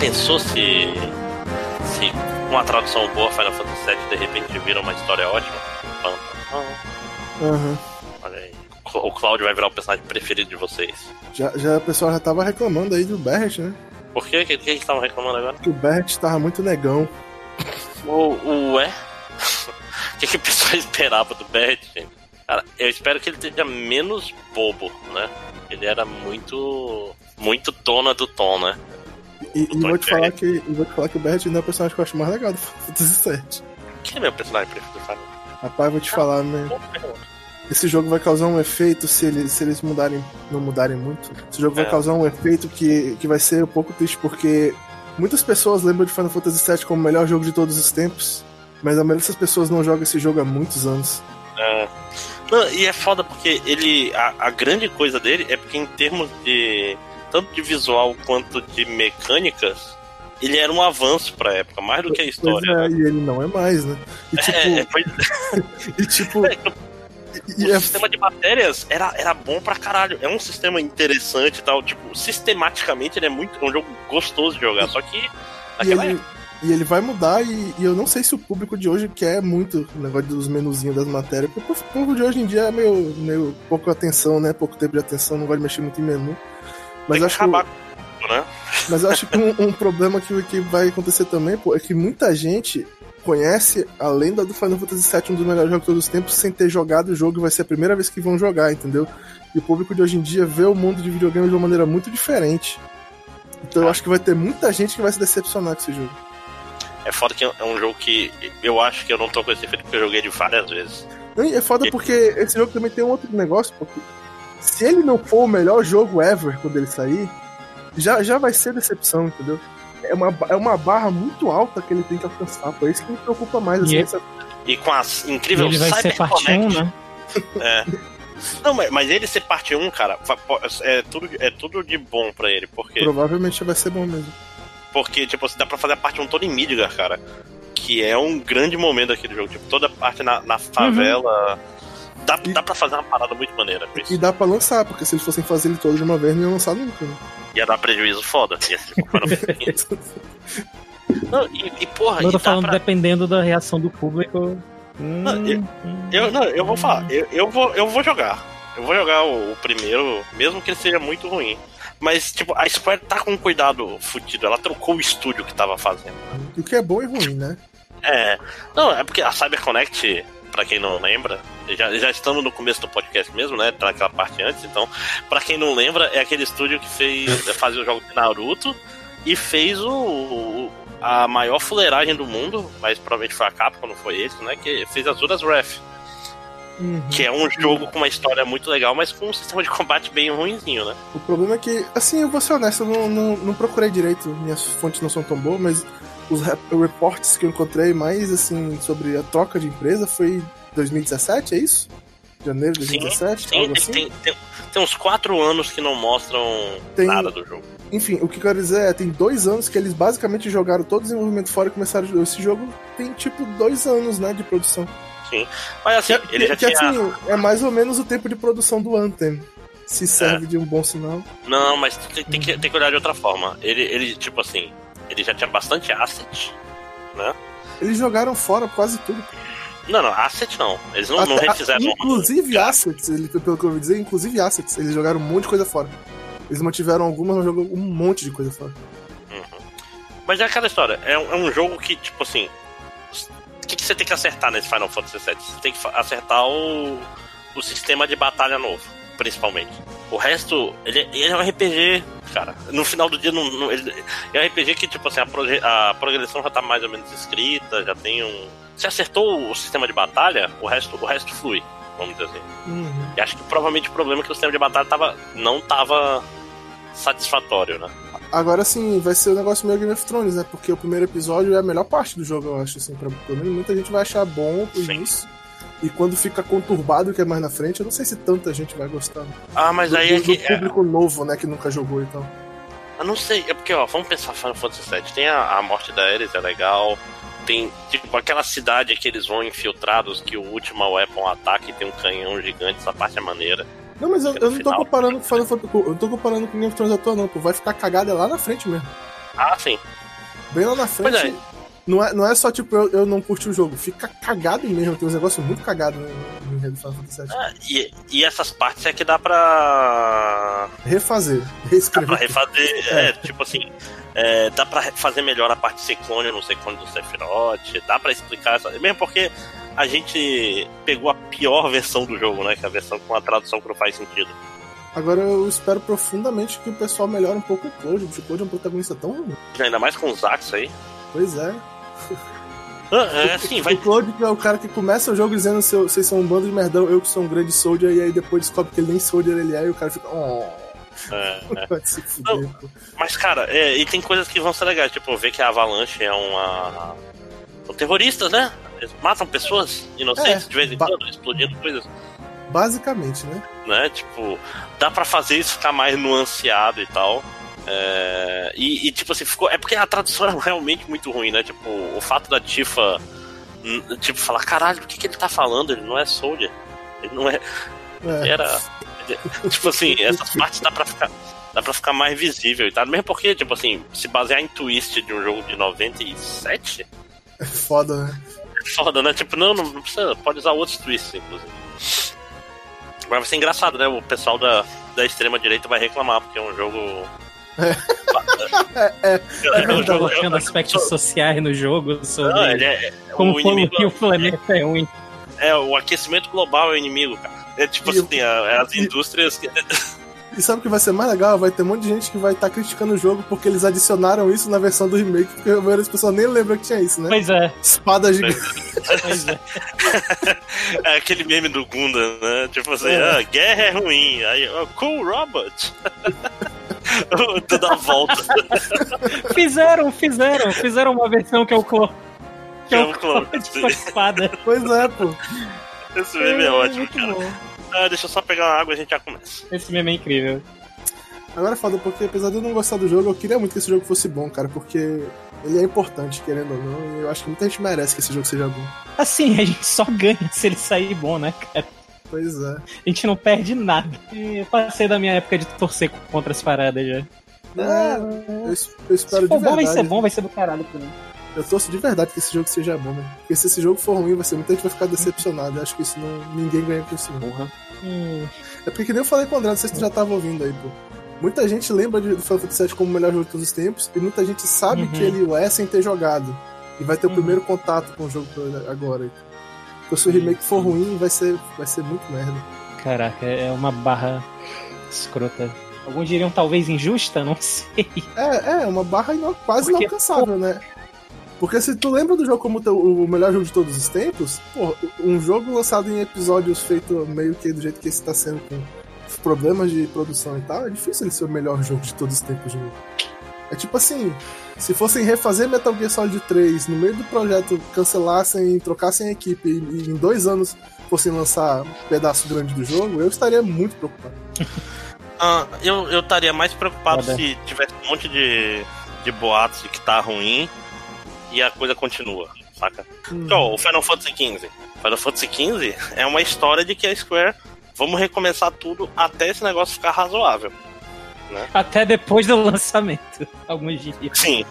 pensou se. se uma tradução boa Final Fantasy VII de repente vira uma história ótima? Aham. Olha aí. O Cláudio vai virar o personagem preferido de vocês. Já, já o pessoal já tava reclamando aí do Barret, né? Por quê? O que, que eles estavam reclamando agora? Que o Barret tava muito negão. O, ué? O que, que o pessoal esperava do Barret, gente? Cara, eu espero que ele seja menos bobo, né? Ele era muito. muito dona do tom, né? E, e vou te falar que, vou te falar que o Barret ainda é o personagem que eu acho mais legal do Fantasy VII. Quem é meu personagem preferido do Final Rapaz, vou te falar, né? Esse jogo vai causar um efeito se eles, se eles mudarem, não mudarem muito. Esse jogo É. vai causar um efeito que, que vai ser um pouco triste, porque muitas pessoas lembram de Final Fantasy VII como o melhor jogo de todos os tempos, mas a maioria dessas pessoas não joga esse jogo há muitos anos. É. Não, e é foda porque ele. A, a grande coisa dele é porque em termos de. Tanto de visual quanto de mecânicas, ele era um avanço pra época, mais do que a história. É, né? e ele não é mais, né? E tipo, É, pois e, tipo é, e o é sistema de matérias era, era bom pra caralho. É um sistema interessante e tal. Tipo, sistematicamente ele é muito. É um jogo gostoso de jogar. Só que. E ele, e ele vai mudar, e, e eu não sei se o público de hoje quer muito o negócio dos menuzinhos das matérias, porque o público de hoje em dia é meio, meio pouco atenção, né? Pouco tempo de atenção, não gosta de mexer muito em menu. Mas que acho que, acabar isso, né? mas eu acho que um, um problema que, que vai acontecer também, pô, é que muita gente conhece a lenda do Final Fantasy VII, um dos melhores jogos de todos os tempos, sem ter jogado o jogo, e vai ser a primeira vez que vão jogar, entendeu? E o público de hoje em dia vê o mundo de videogames de uma maneira muito diferente. Então eu Ah. acho que vai ter muita gente que vai se decepcionar com esse jogo. É foda que é um jogo que eu acho que eu não tô com esse efeito porque eu joguei ele várias vezes. É foda porque esse jogo também tem um outro negócio, porque se ele não for o melhor jogo ever quando ele sair, já, já vai ser decepção, entendeu? É uma, é uma barra muito alta que ele tem que alcançar, por isso que me preocupa mais. Assim, E- essa- E com a incrível ele vai ser parte 1, CyberConnect. né? É. Não, mas, mas ele ser parte 1, cara, é tudo, é tudo de bom pra ele. Porque, Provavelmente vai ser bom mesmo. porque tipo, dá pra fazer a parte 1 toda em Midgar, cara. Que é um grande momento daquele jogo. Tipo, toda a parte na, na favela. Dá, E- dá pra fazer uma parada muito maneira com isso. E dá pra lançar, porque se eles fossem fazer ele todo de uma vez, não iam lançar nunca. Né? Ia dar prejuízo foda. Ia ser. Não, e, e porra, Eu tô falando, pra- dependendo da reação do público. hum, Não, eu- hum. Eu, não, eu vou falar, eu, eu, vou, eu vou jogar. Eu vou jogar o, o primeiro, mesmo que ele seja muito ruim. Mas, tipo, a Square tá com um cuidado fudido. Ela trocou o estúdio que tava fazendo. O que é bom e ruim, né? É. Não, é porque a CyberConnect, pra quem não lembra, já, já estamos no começo do podcast mesmo, né? Tá naquela parte antes, então, pra quem não lembra, é aquele estúdio que fez. fazia o jogo de Naruto e fez o. o- a maior fuleiragem do mundo, mas provavelmente foi a Capcom, não foi esse, né? Que fez Azuras Wrath. Uhum. Que é um jogo com uma história muito legal, mas com um sistema de combate bem ruinzinho, né? O problema é que, assim, eu vou ser honesto, eu não, não, não procurei direito, minhas fontes não são tão boas, mas os rep- reportes que eu encontrei mais, assim, sobre a troca de empresa foi 2017, é isso? Janeiro de Sim, 2017? Sim, algo tem, assim? tem, tem, tem uns quatro anos que não mostram Tem- nada do jogo. Enfim, o que eu quero dizer é, tem dois anos que eles basicamente jogaram todo o desenvolvimento fora e começaram a Esse jogo tem, tipo, dois anos, né, de produção. Mas assim, Que, ele já que, tinha. assim, é mais ou menos o tempo de produção do Anthem. Se serve de um bom sinal. Não, mas tem, tem que, tem que olhar de outra forma. Ele, ele, tipo assim, ele já tinha bastante asset. Eles jogaram fora quase tudo. Não, não, asset não. Eles não, não Até- refizeram. Inclusive assets, ele, pelo que eu ouvi dizer, inclusive assets. Eles jogaram um monte de coisa fora. Eles mantiveram algumas, mas jogou um monte de coisa fora. Uhum. Mas é aquela história, é um, é um jogo que, tipo assim. O que, que você tem que acertar nesse Final Fantasy VII? Você tem que acertar o, o sistema de batalha novo, principalmente. O resto, ele, ele é um RPG, cara. No final do dia, não, não- ele, é um RPG que, tipo assim, a, proje- a progressão já tá mais ou menos escrita, já tem um. Se acertou o sistema de batalha, o resto, o resto flui, vamos dizer assim. Uhum. E acho que provavelmente o problema é que o sistema de batalha tava, não tava satisfatório, né? Agora sim, vai ser um negócio meio Game of Thrones, né? Porque o primeiro episódio é a melhor parte do jogo, eu acho, assim. Pra, pelo menos muita gente vai achar bom o Sim. início. E quando fica conturbado, que é mais na frente, eu não sei se tanta gente vai gostar. Ah, mas do, aí é do- que. do público novo, né? Que nunca jogou e tal. Eu não sei, é porque, ó, vamos pensar Final Fantasy VII. Tem a, a morte da Ares, é legal. Tem, tipo, aquela cidade que eles vão infiltrados, que o último weapon ataque tem um canhão gigante, essa parte é maneira. Não, mas eu, eu não tô comparando com Final Fantasy. Eu não tô comparando com Game of Thrones à toa, não. Pô, vai ficar cagada lá na frente mesmo. Ah, sim. Bem lá na frente. Pois é. Não é, não é só tipo eu, eu não curti o jogo, fica cagado mesmo. Tem uns negócios muito cagados no, enredo do Final Fantasy VII. Ah, e, e essas partes é que dá pra. Refazer, Dá pra reescrever. refazer. É, tipo assim. é, dá pra fazer melhor a parte de ser clone no ser clone do Sephiroth. Dá pra explicar essa. Mesmo porque a gente pegou a pior versão do jogo, né? Que é a versão com a tradução que não faz sentido. Agora eu espero profundamente que o pessoal melhore um pouco o Cloud. porque O Cloud é um protagonista tão ruim. Ainda mais com os Zax aí. Pois é. É assim, vai. O Cloud que é o cara que começa o jogo dizendo "Seu- vocês são um bando de merdão, eu que sou um grande soldier, e aí depois descobre que ele nem soldier ele é, e o cara fica. Oh, é, é. pô. Mas, cara, é, e tem coisas que vão ser legais. Tipo, ver que a Avalanche é uma. São terroristas, né? Eles matam pessoas inocentes É, de vez em quando, explodindo coisas. Basicamente, né? né? Tipo, dá pra fazer isso ficar mais nuanceado e tal. É, e, e, tipo assim, ficou. É porque a tradução era realmente muito ruim, né? Tipo, o fato da Tifa, hum, tipo, falar, caralho, o que, que ele tá falando? Ele não é Soldier. Ele não é. É. Era. tipo assim, essas partes dá pra ficar. Dá pra ficar mais visível e tal. Mesmo porque, tipo assim, se basear em twist de um jogo de 97, É foda, né? é foda, né? Tipo, não, não precisa. Pode usar outros twists, inclusive. Agora vai ser engraçado, né? O pessoal da, da extrema direita vai reclamar, porque é um jogo. É, é. É um jogo. colocando aspectos sociais no jogo sobre Não, ele é, como o inimigo o planeta é ruim. é o aquecimento global é o inimigo, cara. É tipo E assim, a- as e- indústrias. que- E sabe o que vai ser mais legal? Vai ter um monte de gente que vai estar criticando o jogo porque eles adicionaram isso na versão do remake, porque a maioria das pessoas nem lembra que tinha isso, né? Pois é, Espada gigante. pois é. É aquele meme do Gundam, né? Tipo assim, É. ah, guerra é ruim. Aí, oh, cool robot. Tudo a volta. Fizeram, fizeram, fizeram uma versão que é o clone. Que é É o clone, clone com a espada. Pois é, pô. Esse meme é ótimo, muito cara. bom. Ah, deixa eu só pegar uma água e a gente já começa. Esse meme é incrível. Agora é foda, porque apesar de eu não gostar do jogo, eu queria muito que esse jogo fosse bom, cara, porque ele é importante, querendo ou não, e eu acho que muita gente merece que esse jogo seja bom. Assim, a gente só ganha se ele sair bom, né, cara? Pois é. A gente não perde nada. E eu passei da minha época de torcer contra as paradas já. É, eu, es- eu espero Se for de bom, vai verdade. ser bom, vai ser do caralho pra mim. Eu torço de verdade que esse jogo seja bom, né? Porque se esse jogo for ruim, vai ser muita gente vai ficar decepcionada. Eu acho que isso não, ninguém ganha com isso, não. Porra. Hum, É porque que nem eu falei com o André, não sei se tu já tava ouvindo aí, pô. Muita gente lembra de Final Fantasy VII como o melhor jogo de todos os tempos, e muita gente sabe Uhum. que ele é sem ter jogado. E vai ter o Uhum. primeiro contato com o jogo agora. Então se o remake for ruim, vai ser, vai ser muito merda. caraca, é uma barra escrota. Alguns diriam talvez injusta, não sei. É, é, uma barra ino- quase Porque, inalcançável, né? Porque se tu lembra do jogo como o melhor jogo de todos os tempos, pô, um jogo lançado em episódios feito meio que do jeito que esse tá sendo com problemas de produção e tal, é difícil ele ser o melhor jogo de todos os tempos de novo. É tipo assim, se fossem refazer Metal Gear Solid 3 no meio do projeto, cancelassem, trocassem a equipe e, em dois anos fossem lançar um pedaço grande do jogo, eu estaria muito preocupado. Ah, eu eu estaria mais preocupado se tivesse um monte de, de boatos de que tá ruim e a coisa continua, saca? Hum. Então, o Final Fantasy XV. Final Fantasy XV é uma história de que a Square vamos recomeçar tudo até esse negócio ficar razoável. Até depois do lançamento. Alguns diriam. Sim.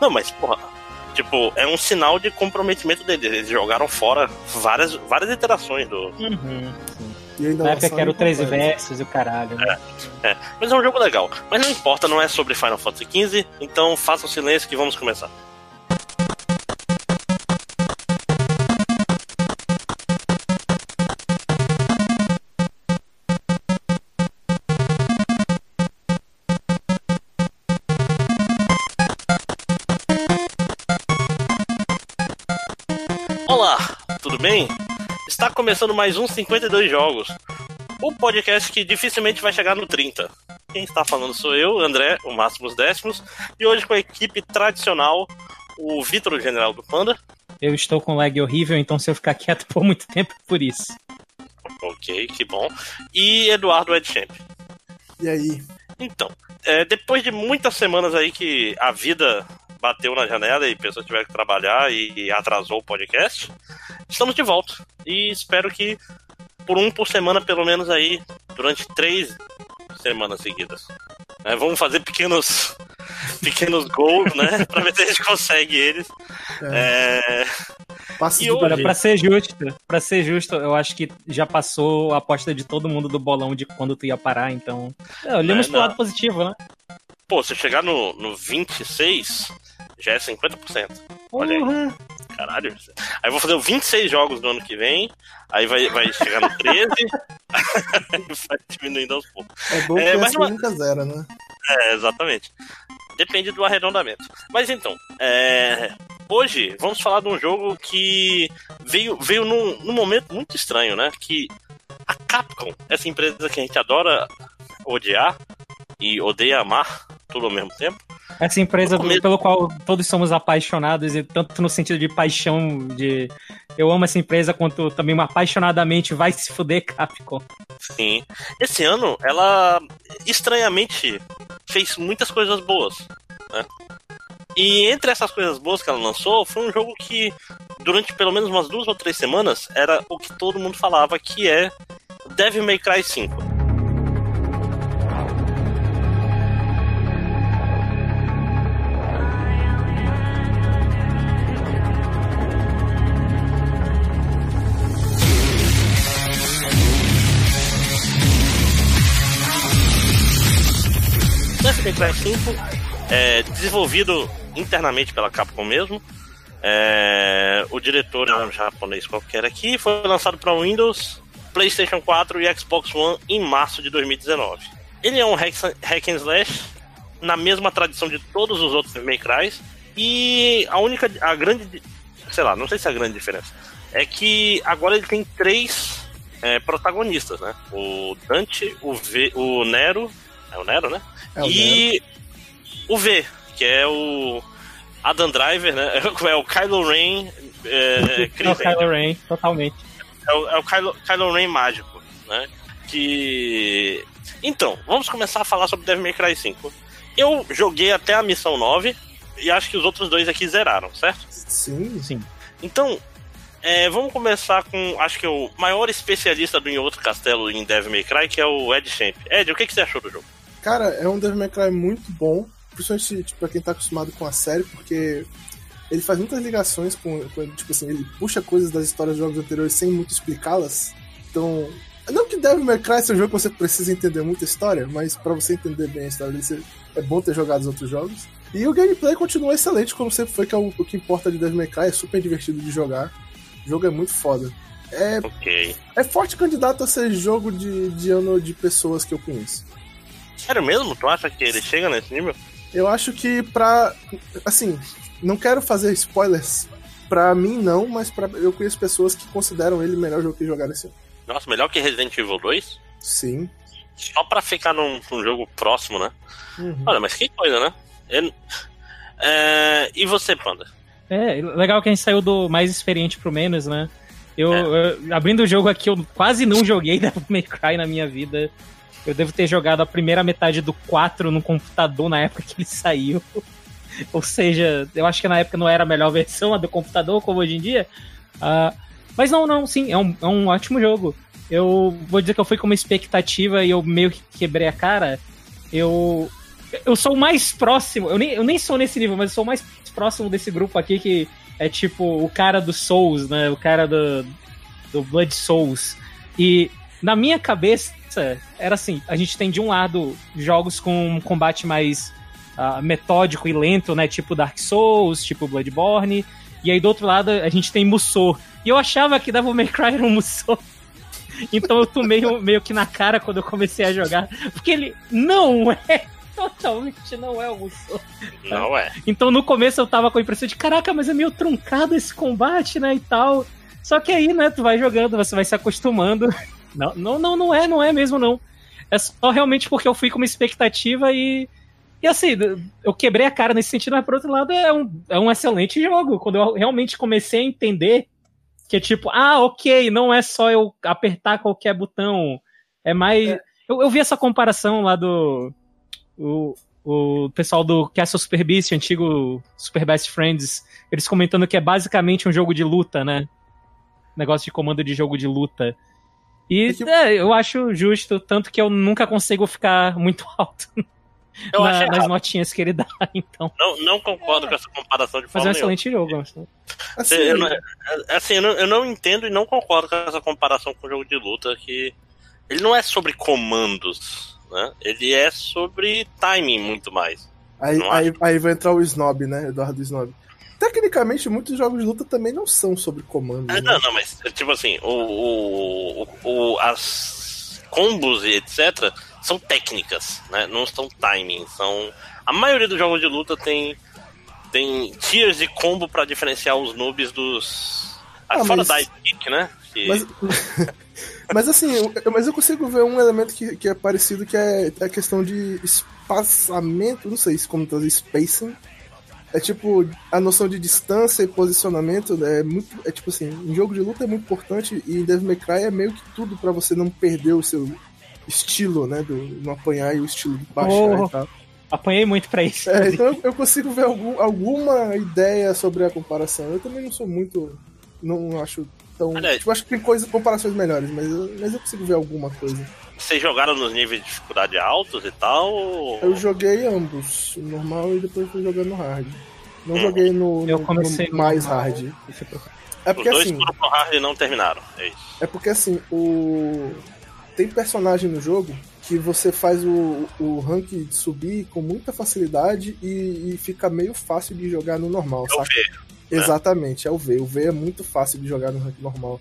Não, mas, porra, tipo, é um sinal de comprometimento deles. Eles jogaram fora várias, várias iterações do. Uhum, sim. E ainda Na época que era o 13 completo. versos e o caralho. Né? Mas é um jogo legal. Mas não importa, não é sobre Final Fantasy XV, então faça o silêncio que vamos começar. Bem? Está começando mais um 52 Jogos, o podcast que dificilmente vai chegar no 30. Quem está falando sou eu, André, o Máximos Décimos, e hoje com a equipe tradicional, o Vitor, o General do Panda. Eu estou com lag horrível, então se eu ficar quieto por muito tempo é por isso. Ok, que bom. E Eduardo Edchamp. E aí? Então, é, depois de muitas semanas aí que a vida bateu na janela e pessoas tiveram que trabalhar e atrasou o podcast, estamos de volta. E espero que por um por semana, pelo menos aí, durante três semanas seguidas. É, vamos fazer pequenos pequenos gols, né? Pra ver se a gente consegue eles. É. Passos E hoje- Olha, pra ser justo, para ser justo, eu acho que já passou a aposta de todo mundo do bolão de quando tu ia parar, então. É, olhamos É, pro lado positivo, né? Pô, se eu chegar no, no 26, já é 50%. Olha aí. Caralho. Aí eu vou fazer 26 jogos no ano que vem, aí vai, vai chegar no 13, aí vai diminuindo aos poucos. É bom que É, mas uma- nunca zera, né? É, exatamente. Depende do arredondamento. Mas então, é, hoje vamos falar de um jogo que veio, veio num, num momento muito estranho, né? Que a Capcom, essa empresa que a gente adora odiar e odeia amar tudo ao mesmo tempo, Essa empresa começo- pelo qual todos somos apaixonados, e tanto no sentido de paixão, de eu amo essa empresa, quanto também apaixonadamente vai se fuder, Capcom. sim. Esse ano ela estranhamente fez muitas coisas boas. Né? E entre essas coisas boas que ela lançou, foi um jogo que durante pelo menos umas duas ou três semanas era o que todo mundo falava que é Devil May Cry 5. Cry 5 é desenvolvido internamente pela Capcom mesmo. É, o diretor é um japonês qualquer aqui. Foi lançado para Windows, PlayStation 4 e Xbox One em março de 2019. Ele é um hack, hack and slash na mesma tradição de todos os outros May Cry. E a única, a grande, sei lá, não sei se é a grande diferença, é que agora ele tem três é, protagonistas, né? O Dante, o, v, o Nero, é o Nero, né? É o e o V, que é o Adam Driver, né? É o Kylo Ren. É, É o Chris Kylo Ren, totalmente. é o, é o Kylo, Kylo Ren mágico, né? Que. Então, vamos começar a falar sobre Devil May Cry 5. Eu joguei até a missão 9 e acho que os outros dois aqui zeraram, certo? Sim. Sim. Então, é, vamos começar com, acho que o maior especialista do Em Outro Castelo em Devil May Cry, que é o Ed Champ. Ed, o que, que você achou do jogo? Cara, é um Devil May Cry muito bom, principalmente tipo, pra quem tá acostumado com a série, porque ele faz muitas ligações com, com- tipo assim, ele puxa coisas das histórias dos jogos anteriores sem muito explicá-las. Então, não que Devil May Cry seja um jogo que você precisa entender muita história, mas pra você entender bem a história dele, é bom ter jogado os outros jogos. E o gameplay continua excelente, como sempre foi, que é o, o que importa de Devil May Cry, é super divertido de jogar. O jogo é muito foda. É, Ok. é forte candidato a ser jogo de, de ano de pessoas que eu conheço. Sério mesmo? Tu acha que ele chega nesse nível? Eu acho que pra. Assim, não quero fazer spoilers. Pra mim, não, mas pra, eu conheço pessoas que consideram ele o melhor jogo que jogaram esse ano. Nossa, melhor que Resident Evil 2? Sim. Só pra ficar num, num jogo próximo, né? Uhum. Olha, mas que coisa, né? Ele- É, E você, Panda? É, legal que a gente saiu do mais experiente pro menos, né? Eu, É. eu- abrindo o jogo aqui, eu quase não joguei Devil May Cry na minha vida. Eu devo ter jogado a primeira metade do 4 no computador na época que ele saiu. Ou seja, eu acho que na época não era a melhor versão a do computador, como hoje em dia. Ah, mas não, não, sim, é um, é um ótimo jogo. Eu vou dizer que eu fui com uma expectativa e eu meio que quebrei a cara. Eu. Eu sou o mais próximo, eu nem, eu nem sou nesse nível, mas eu sou o mais próximo desse grupo aqui que é tipo o cara do Souls, né? O cara do, do Blood Souls. E na minha cabeça era assim: a gente tem de um lado jogos com um combate mais ah, metódico e lento, né? Tipo Dark Souls, tipo Bloodborne. E aí do outro lado a gente tem Musou. E eu achava que Devil May Cry era um Musou. Então eu tomei meio, meio que na cara quando eu comecei a jogar. Porque ele não é. Totalmente não é o Musou. Não é. Então no começo eu tava com a impressão de caraca, mas é meio truncado esse combate, né, e tal. Só que aí, né, tu vai jogando, você vai se acostumando. Não, não, não, não é, não é mesmo não. É só realmente porque eu fui com uma expectativa e e assim, eu quebrei a cara nesse sentido, mas por outro lado é um, é um excelente jogo. Quando eu realmente comecei a entender que é tipo, ah, ok, não é só eu apertar qualquer botão. É mais. Eu, eu vi essa comparação lá do. O, o pessoal do Castle Super Beast, antigo Super Best Friends, eles comentando que é basicamente um jogo de luta, né? Negócio de comando de jogo de luta. E É que- é, eu acho justo, tanto que eu nunca consigo ficar muito alto Eu na- acho nas notinhas que ele dá, então. Não, não concordo com essa comparação de Mas forma é um nenhuma. excelente jogo. assim. Assim, Eu não, assim, eu não, eu não entendo e não concordo com essa comparação com o jogo de luta que ele não é sobre comandos, né? Ele é sobre timing muito mais. aí, aí, aí vai entrar o Snob, né? Eduardo Snob. Tecnicamente, muitos jogos de luta também não são sobre comando. Ah, né? não, não, mas tipo assim, o, o, o, as combos e etc são técnicas, né? Não são timing, são a maioria dos jogos de luta tem tem tiers de combo pra diferenciar os noobs dos Ah, fora mas- da kick, né? Que- Mas, mas assim, eu, mas eu consigo ver um elemento que, que é parecido, que é a questão de espaçamento, não sei se como trazer spacing. É tipo, a noção de distância e posicionamento é muito. É tipo assim, em jogo de luta é muito importante e em Devil May Cry é meio que tudo pra você não perder o seu estilo, né? Do, não apanhar e o estilo de baixar Oh. e tal. Apanhei muito pra isso. É, então eu- eu consigo ver algum, alguma ideia sobre a comparação. Eu também não sou muito. Não acho tão. Olha, Tipo, acho que tem coisa, comparações melhores, mas eu, mas eu consigo ver alguma coisa. Vocês jogaram nos níveis de dificuldade altos e tal? ou- Eu joguei ambos, o normal e depois fui jogando no hard. Não joguei no, Eu comecei no mais hard. É Os porque dois assim, foram pro hard e não terminaram. É isso. é porque assim, o tem personagem no jogo que você faz o, o rank subir com muita facilidade e, e fica meio fácil de jogar no normal, É o saca? V. Exatamente, é o V. O V é muito fácil de jogar no rank normal.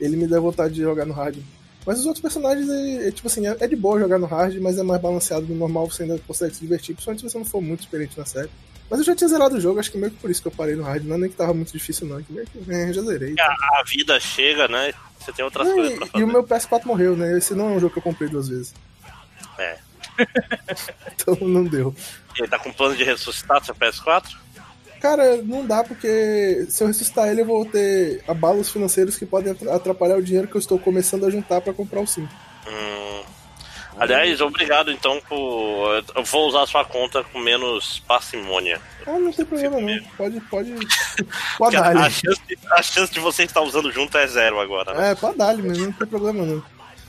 Ele me dá vontade de jogar no hard. Mas os outros personagens, é, é tipo assim, é, é de boa jogar no hard, mas é mais balanceado no normal, você ainda consegue se divertir, principalmente se você não for muito experiente na série. Mas eu já tinha zerado o jogo, acho que meio que por isso que eu parei no hard. Não é nem que tava muito difícil, não. é Que meio que é, já zerei. A vida chega, né? Você tem outras Não, coisas pra e, e fazer. o meu PS4 morreu, né? Esse não é um jogo que eu comprei duas vezes. É. então não deu. Ele tá com plano de ressuscitar seu PS4? Cara, não dá porque se eu ressuscitar ele, eu vou ter abalos financeiros que podem atra- atrapalhar o dinheiro que eu estou começando a juntar pra comprar o 5. Hum. Aliás, obrigado então por. Eu vou usar a sua conta com menos parcimônia. Ah, não tem problema não. Pode, pode. Pode a, dar a chance, de- a chance de você estar usando junto é zero agora. Né? É, pode dar mas não tem problema não.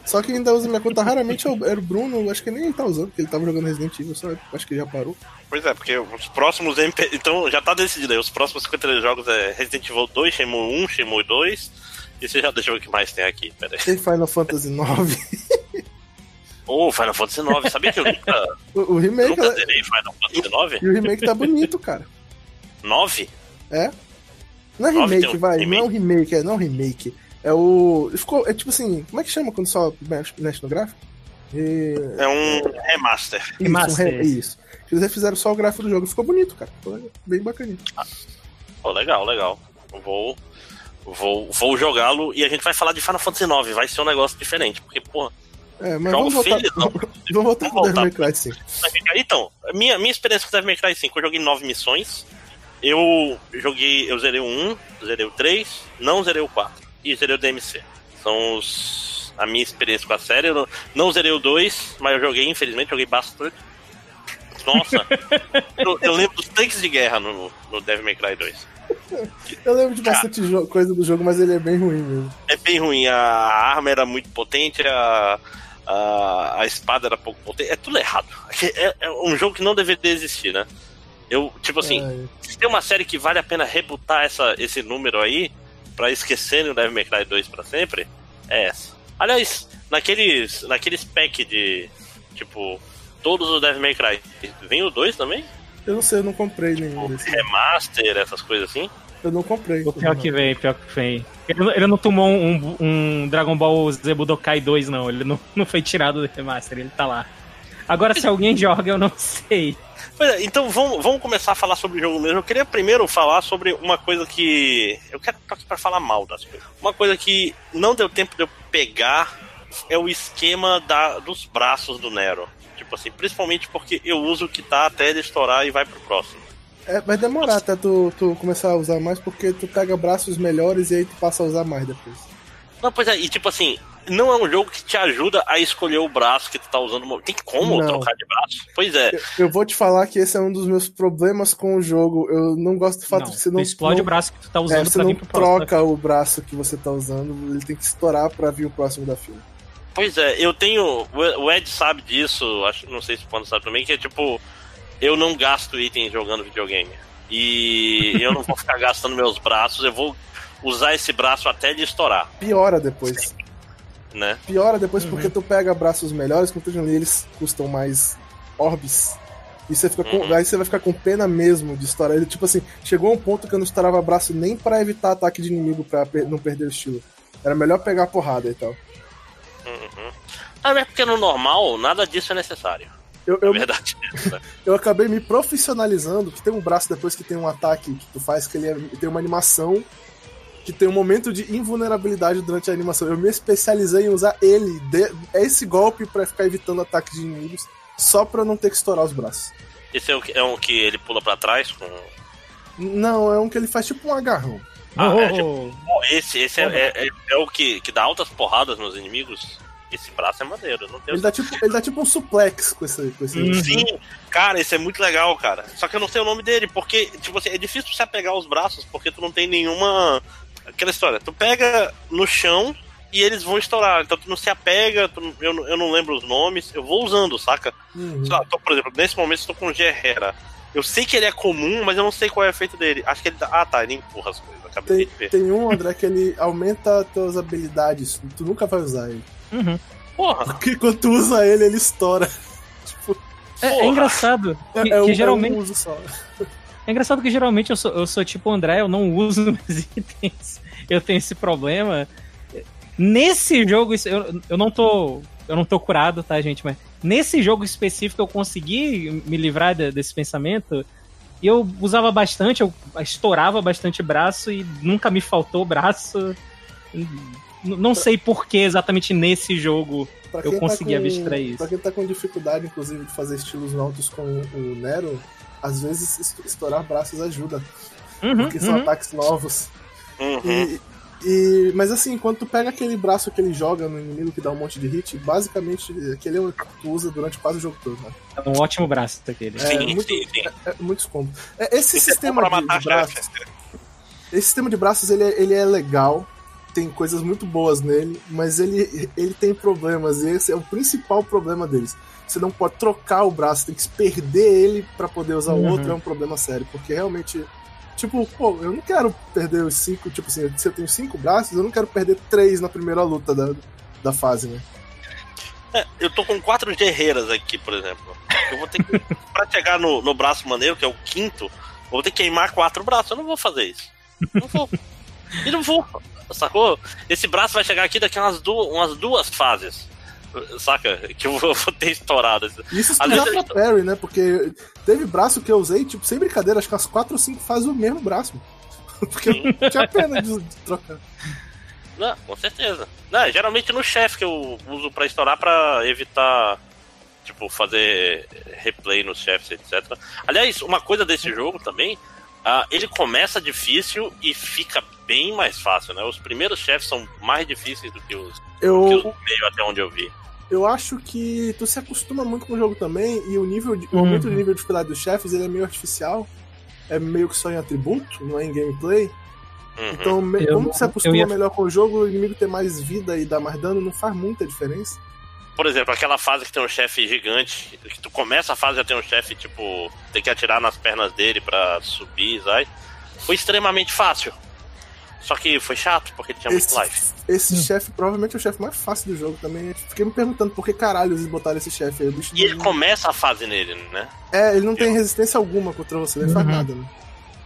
Só que ainda usa minha conta raramente é o- era o Bruno, acho que nem ele tá usando, porque ele tava jogando Resident Evil, só acho que já parou. Pois é, porque os próximos MP. Então já tá decidido aí. Os próximos 53 jogos é Resident Evil 2, Shenmue 1, Shenmue 2. E você já ver o que mais tem aqui. Pera aí. Tem Final Fantasy IX. Ô, Final Fantasy 9. Sabia que eu nunca, o, o eu remake, nunca zerei Final Fantasy 9? e o remake tá bonito, cara. 9? É? Não é Nove remake, tem um vai. remake? Não é um remake, é, não é um remake. É o. Ficou, é tipo assim, como é que chama quando só mexe, no gráfico? E- É um remaster. Isso, Remaster. um re- isso. Eles refizeram só o gráfico do jogo. Ficou bonito, cara. Ficou bem bacaninho. Pô, legal, legal. Eu Vou, vou, vou jogá-lo e a gente vai falar de Final Fantasy 9. Vai ser um negócio diferente, porque, pô, É, mas Jogo vamos voltar. feio, não. vamos voltar pro Devil May. Cry 5. Então, minha, minha experiência com Devil May Cry 5, eu joguei nove missões. Eu joguei, eu zerei o 1, zerei o 3, não zerei o 4 e zerei o DMC. São os, a minha experiência com a série. Eu não, não zerei o 2, mas eu joguei, infelizmente, joguei bastante. Nossa, eu, eu lembro dos tanques de guerra no, no Devil May Cry 2. Eu lembro de bastante jo- coisa do jogo, mas ele é bem ruim mesmo. É bem ruim, a arma era muito potente, a, a, a espada era pouco potente, é tudo errado. É, é um jogo que não deveria existir, né? Eu, tipo assim, É, se tem uma série que vale a pena rebutar essa, esse número aí, pra esquecerem o Devil May Cry 2 pra sempre, é essa. Aliás, naqueles, naqueles pack de, tipo, todos os Devil May Cry, vem o 2 também? eu não sei, eu não comprei nenhum O desses. remaster, essas coisas assim? Eu não comprei. O pior que vem, pior que vem. Ele, não- ele não tomou um, um Dragon Ball Z Budokai 2, não. Ele não, não foi tirado do remaster, ele tá lá. Agora, se alguém joga, eu não sei. Pois é, então vamos, vamos começar a falar sobre o jogo mesmo. Eu queria primeiro falar sobre uma coisa que. Eu quero tô aqui pra falar mal das coisas. Uma coisa que não deu tempo de eu pegar é o esquema da, dos braços do Nero. Tipo assim, principalmente porque eu uso o que tá até ele estourar e vai pro próximo. É, vai demorar até tu, tu começar a usar mais, porque tu pega braços melhores e aí tu passa a usar mais depois. Não, pois é, e tipo assim, não é um jogo que te ajuda a escolher o braço que tu tá usando. Tem como Não. trocar de braço? Pois é. Eu, eu vou te falar que esse é um dos meus problemas com o jogo. Eu não gosto do fato Não, de você não. explode não, o braço que tu tá é, usando você pra não vir pro próximo. troca o braço que você tá usando, ele tem que estourar pra vir o próximo da fila. Pois é, eu tenho. O Ed sabe disso, acho, não sei se o Pano sabe também, que é tipo. Eu não gasto itens jogando videogame. E eu não vou ficar gastando meus braços, eu vou usar esse braço até de estourar. Piora depois. Né? Piora depois uhum. porque tu pega braços melhores, como tu eles custam mais orbs. E você fica com, uhum. aí você vai ficar com pena mesmo de estourar ele. Tipo assim, chegou um ponto que eu não estourava braço nem para evitar ataque de inimigo pra per não perder o estilo. Era melhor pegar a porrada e tal. Uhum. Ah, é porque no normal nada disso é necessário. Eu, eu, é verdade. Eu acabei me profissionalizando, que tem um braço depois que tem um ataque que tu faz, que ele é, tem uma animação que tem um momento de invulnerabilidade durante a animação. Eu me especializei em usar ele, de, esse golpe para ficar evitando ataques de inimigos, só pra não ter que estourar os braços. Esse é, o, é um que ele pula para trás com. Não, é um que ele faz tipo um agarrão. Ah, oh, é, tipo, esse, esse é, é, é, é, o que, que dá altas porradas nos inimigos? Esse braço é maneiro, não tem ele, dá tipo, ele dá tipo um suplex com esse. Com esse uhum. Sim, cara, esse é muito legal, cara. Só que eu não sei o nome dele, porque, tipo assim, é difícil você apegar os braços, porque tu não tem nenhuma aquela história, tu pega no chão e eles vão estourar. Então tu não se apega, tu, eu, eu não lembro os nomes, eu vou usando, saca? Uhum. tô, por exemplo, nesse momento estou com o Gerrera. Eu sei que ele é comum, mas eu não sei qual é o efeito dele. Acho que ele. Ah, tá, ele empurra as coisas. Acabei tem, de ver. Tem um, André, que ele aumenta as tuas habilidades. Tu nunca vai usar ele. Uhum. Porra! Porque quando tu usa ele, ele estoura. tipo. É, é engraçado. Que, é, é que um, geralmente. É um uso só. É engraçado que geralmente eu sou, eu sou tipo o André, eu não uso meus itens. Eu tenho esse problema. Nesse jogo, eu, eu não tô. Eu não tô curado, tá, gente? Mas nesse jogo específico eu consegui me livrar de, desse pensamento. E eu usava bastante, eu estourava bastante braço e nunca me faltou braço. Não sei por que exatamente nesse jogo eu tá conseguia tá com, abstrair isso. Pra quem tá com dificuldade, inclusive, de fazer estilos altos com o Nero, às vezes estourar braços ajuda. Uhum, porque são uhum. ataques novos. Uhum. E, e, mas assim, quando tu pega aquele braço que ele joga no inimigo que dá um monte de hit, basicamente aquele é o que tu usa durante quase o jogo todo. Né? É um ótimo braço daquele. É, sim, muito, sim, sim. É, é muitos combos. É, esse é sistema de, de braços. Esse sistema de braços ele, é, ele é legal, tem coisas muito boas nele, mas ele, ele tem problemas, e esse é o principal problema deles. Você não pode trocar o braço, tem que perder ele para poder usar uhum. o outro, é um problema sério, porque realmente. Tipo, pô, eu não quero perder os cinco. Tipo assim, se eu tenho cinco braços, eu não quero perder três na primeira luta da, da fase, né? É, eu tô com quatro guerreiras aqui, por exemplo. Eu vou ter que. pra chegar no, no braço maneiro, que é o quinto, eu vou ter que queimar quatro braços. Eu não vou fazer isso. Não vou. e não vou. Sacou? Esse braço vai chegar aqui daqui umas, du umas duas fases. Saca? Que eu vou ter estourado. Isso vezes... pra parry, né? Porque teve braço que eu usei, tipo, sem brincadeira, acho que as 4 ou 5 fazem o mesmo braço. Porque não tinha pena de, de trocar. Não, com certeza. Não, geralmente no chefe que eu uso para estourar para evitar, tipo, fazer replay nos chefes, etc. Aliás, uma coisa desse jogo também, uh, ele começa difícil e fica bem mais fácil, né? Os primeiros chefes são mais difíceis do que os, eu... que os meio até onde eu vi. Eu acho que tu se acostuma muito com o jogo também e o nível de, uhum. o aumento de nível de dificuldade dos chefes ele é meio artificial, é meio que só em atributo, não é em gameplay. Uhum. Então, me, como tu se acostuma ia... melhor com o jogo, o inimigo ter mais vida e dar mais dano não faz muita diferença. Por exemplo, aquela fase que tem um chefe gigante, que tu começa a fase já tem um chefe, tipo, tem que atirar nas pernas dele para subir, sai. Foi extremamente fácil. Só que foi chato, porque tinha esse, muito life. Esse hum. chefe provavelmente é o chefe mais fácil do jogo também. Fiquei me perguntando por que caralho eles botaram esse chefe aí. e ele começa a fase nele, né? É, ele não tem resistência alguma contra você, ele uhum. faz nada, né?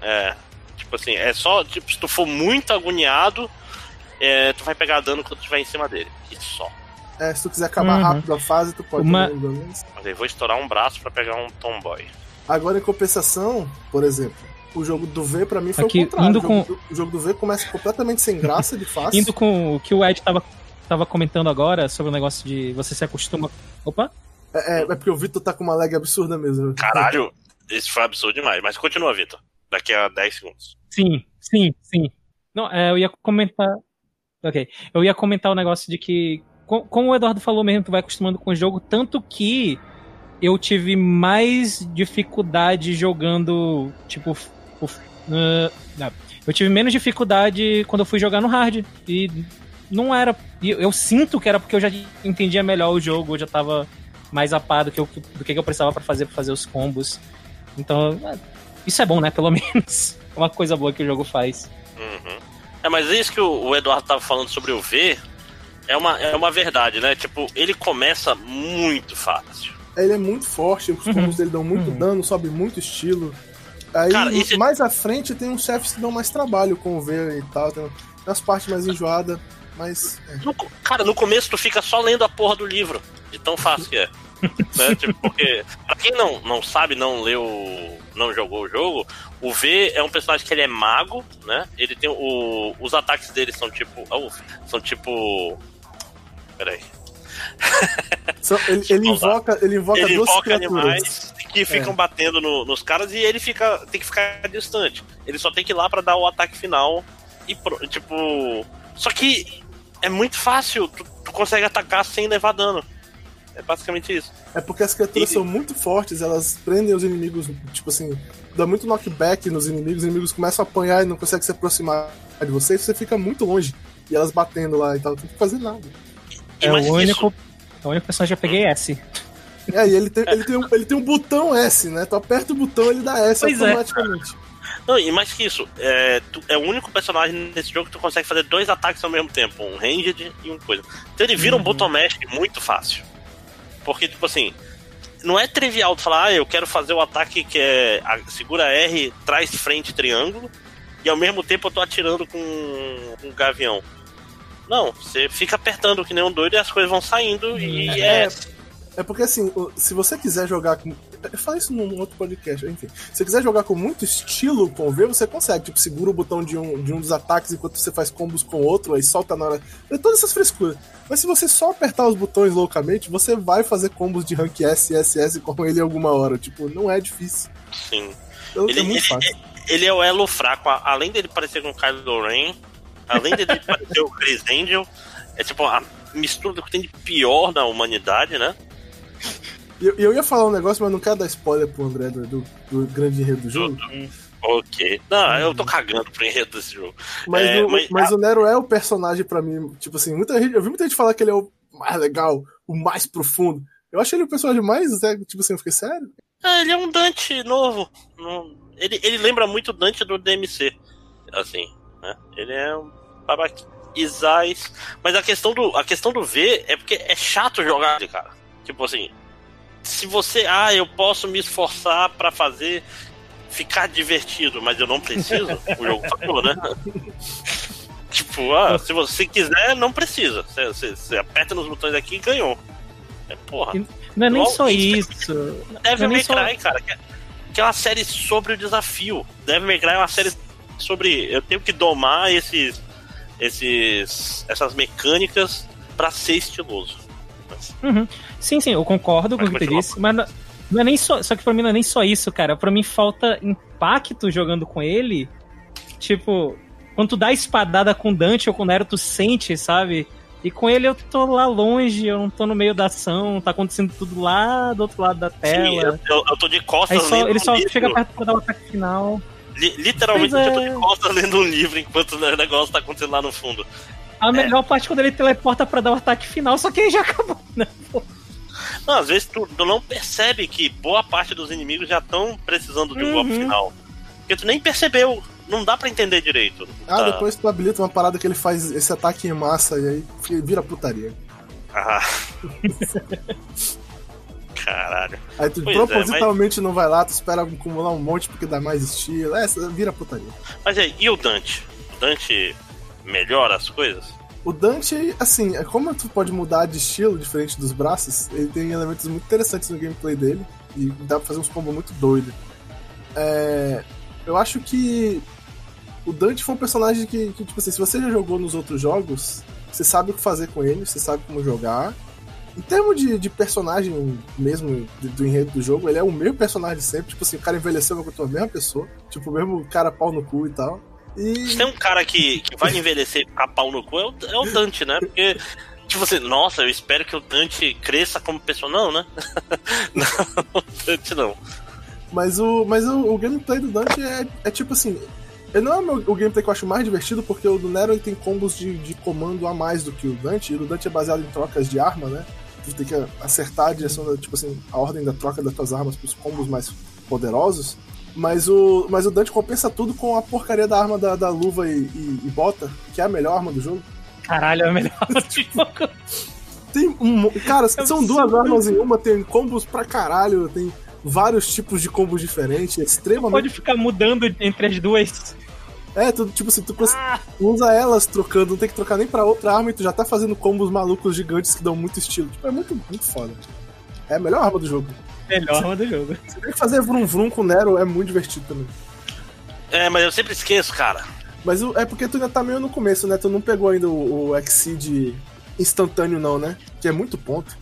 É. Tipo assim, é só, tipo, se tu for muito agoniado, é, tu vai pegar dano quando tu estiver em cima dele. E só. É, se tu quiser acabar uhum. rápido a fase, tu pode Uma... Mas aí vou estourar um braço para pegar um tomboy. Agora, em compensação, por exemplo, o jogo do V, pra mim, foi Aqui, o contrário. Indo o, jogo, com... o jogo do V começa completamente sem graça, de fácil. Indo com o que o Ed tava, tava comentando agora sobre o negócio de você se acostuma. Opa! É, é, é porque o Vitor tá com uma lag absurda mesmo. Caralho, esse foi absurdo demais. Mas continua, Vitor. Daqui a 10 segundos. Sim, sim, sim. Não, é, eu ia comentar. Ok. Eu ia comentar o negócio de que. Como o Eduardo falou mesmo, tu vai acostumando com o jogo, tanto que eu tive mais dificuldade jogando, tipo, Uh, eu tive menos dificuldade quando eu fui jogar no hard. E não era eu sinto que era porque eu já entendia melhor o jogo, eu já tava mais a par do que eu, do que eu precisava para fazer, pra fazer os combos. Então, é, isso é bom, né? Pelo menos. É uma coisa boa que o jogo faz. Uhum. É, mas isso que o Eduardo tava falando sobre o V é uma, é uma verdade, né? Tipo, ele começa muito fácil. Ele é muito forte, os combos dele dão muito Uhum. dano, sobe muito estilo. Aí, Cara, esse- mais à frente, tem uns chefes que dão mais trabalho com o V e tal. Tem umas partes mais enjoadas, mas... é. No cara, no começo tu fica só lendo a porra do livro, de tão fácil que é. né? Tipo, porque, pra quem não, não sabe, não leu, não jogou o jogo, o V é um personagem que ele é mago, né? Ele tem o. Os ataques dele são tipo. oh, são tipo. Peraí. Só- ele, ele invoca, ele invoca Ele duas invoca criaturas. animais que ficam batendo no- nos caras e ele fica. tem que ficar distante. Ele só tem que ir lá pra dar o ataque final e tipo. Só que é muito fácil, tu, tu consegue atacar sem levar dano. É basicamente isso. É porque as criaturas E- são muito fortes, elas prendem os inimigos, tipo assim, dá muito knockback nos inimigos, os inimigos começam a apanhar e não conseguem se aproximar de você, e você fica muito longe. E elas batendo lá e tal, não tem que fazer nada. E É mais o único. É o único personagem que eu peguei S. É, e ele tem, ele, tem um, ele tem um botão S, né? Tu aperta o botão, ele dá S Pois é. automaticamente. Não, e mais que isso, é, tu- é o único personagem nesse jogo que tu consegue fazer dois ataques ao mesmo tempo, um ranged e um coisa. Então ele vira um Uhum. bottom mash muito fácil. Porque, tipo assim, não é trivial tu falar, ah, eu quero fazer o ataque que é a- segura R, traz frente triângulo, e ao mesmo tempo eu tô atirando com um gavião. Não, você fica apertando que nem um doido e as coisas vão saindo e É. é. É porque assim, se você quiser jogar com. Eu falei isso num outro podcast, enfim. Se você quiser jogar com muito estilo com o V, você consegue. Tipo, segura o botão de um, de um dos ataques enquanto você faz combos com o outro, aí solta na hora. É todas essas frescuras. Mas se você só apertar os botões loucamente, você vai fazer combos de rank S e SS com ele em alguma hora. Tipo, não é difícil. Sim. Então, Ele- é muito ele- fácil. Ele é o elo fraco, além dele parecer com o Kylo Ren, além dele parecer o Chris Angel, é tipo a mistura do que tem de pior na humanidade, né? E eu, eu ia falar um negócio, mas não quero dar spoiler pro André do, do, do grande enredo do jogo. Ok. Não, eu tô cagando pro enredo desse jogo. Mas, É, o, mas- mas o Nero é o personagem pra mim. Tipo assim, muita gente, eu vi muita gente falar que ele é o mais legal, o mais profundo. Eu achei ele o personagem mais. é, Tipo assim, eu fiquei sério. Ah, ele é um Dante novo. Ele, ele lembra muito o Dante do DMC. Assim, né? Ele é um. Isais. Mas a questão, do, a questão do V é porque é chato jogar cara. Tipo assim, se você. Ah, eu posso me esforçar pra fazer ficar divertido, mas eu não preciso, o jogo falou, né? tipo, ah, se você quiser, não precisa. Você, você- você aperta nos botões aqui e ganhou. É porra. Não é nem só isso. Não é May só- Cry, cara. Que é, que é uma série sobre o desafio. Devil May Cry é uma série sobre. Eu tenho que domar esses. Esses essas mecânicas pra ser estiloso. Uhum. Sim, sim, eu concordo com o que tu continuar. disse, mas não, não é nem só. Só que pra mim não é nem só isso, cara. Pra mim falta impacto jogando com ele. Tipo, quando tu dá espadada com Dante ou com Nero, tu sente, sabe? E com ele eu tô lá longe, eu não tô no meio da ação, tá acontecendo tudo lá do outro lado da Sim, tela. eu, eu tô de costas Aí só, ele só livro. chega perto pra dar o ataque final. Li- literalmente Pois eu tô é. de costas lendo um livro enquanto o negócio tá acontecendo lá no fundo. A melhor parte é quando ele teleporta pra dar o ataque final, só que aí já acabou, né? Pô. Não, às vezes tu, tu não percebe que boa parte dos inimigos já estão precisando de um golpe Uhum. final. Porque tu nem percebeu. Não dá pra entender direito. Ah, Tá. depois tu habilita uma parada que ele faz esse ataque em massa e aí vira putaria. Ah. Caralho. Aí tu Pois é, propositalmente não vai lá, tu espera acumular um monte porque dá mais estilo. É, vira putaria. Mas aí, e o Dante? O Dante melhora as coisas? O Dante, assim, é como tu pode mudar de estilo diferente dos braços, ele tem elementos muito interessantes no gameplay dele e dá pra fazer uns combos muito doidos. É, eu acho que o Dante foi um personagem que, que, tipo assim, se você já jogou nos outros jogos, você sabe o que fazer com ele, você sabe como jogar. Em termos de, de personagem mesmo, do, do enredo do jogo, ele é o mesmo personagem sempre. Tipo assim, o cara envelheceu mas continua a mesma pessoa. Tipo, o mesmo cara pau no cu e tal. E Se tem um cara que, que vai envelhecer a pau no cu, é o, é o Dante, né? Porque, tipo assim, nossa, eu espero que o Dante cresça como pessoa. Não, né? não, o Dante não. Mas o, mas o, o gameplay do Dante é, é tipo assim. Não é o, o gameplay que eu acho mais divertido, porque o do Nero ele tem combos de, de comando a mais do que o Dante, e o Dante é baseado em trocas de arma, né? Tu tem que acertar a direção, da, tipo assim, a ordem da troca das tuas armas pros combos mais poderosos. Mas o, mas o Dante compensa tudo com a porcaria da arma da, da luva e, e, e bota, que é a melhor arma do jogo. Caralho, é a melhor arma do jogo. Tem um. Cara, são duas armas em uma, tem combos pra caralho, tem vários tipos de combos diferentes, é extremamente. Pode ficar mudando entre as duas. É, tu, tipo assim, tu ah. usa elas trocando, não tem que trocar nem pra outra arma e tu já tá fazendo combos malucos gigantes que dão muito estilo. Tipo, é muito, muito foda. É a melhor arma do jogo. Melhor arma do jogo. Você tem que fazer vrum vrum com o Nero, é muito divertido também. É, mas eu sempre esqueço, cara. Mas é porque tu ainda tá meio no começo, né? Tu não pegou ainda o, o Exceed instantâneo, não, né? Que é muito ponto.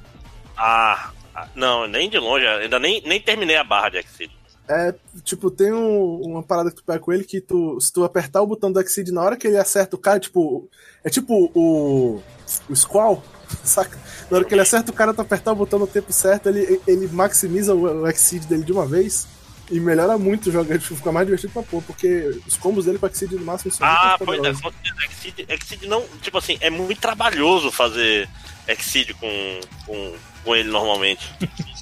Ah, não, nem de longe. Ainda nem, nem terminei a barra de Exceed. É, tipo, tem um, uma parada que tu pega com ele que tu, se tu apertar o botão do Exceed na hora que ele acerta o cara, tipo, é tipo o, o Squall, saca? Na hora que ele acerta o cara, tu apertar o botão no tempo certo, ele, ele maximiza o, o Exceed dele de uma vez e melhora muito o jogo, tipo, fica mais divertido pra pôr, porque os combos dele com Exceed no máximo são Ah, pois é, Exceed, Exceed não, tipo assim, é muito trabalhoso fazer Exceed com, com, com ele normalmente.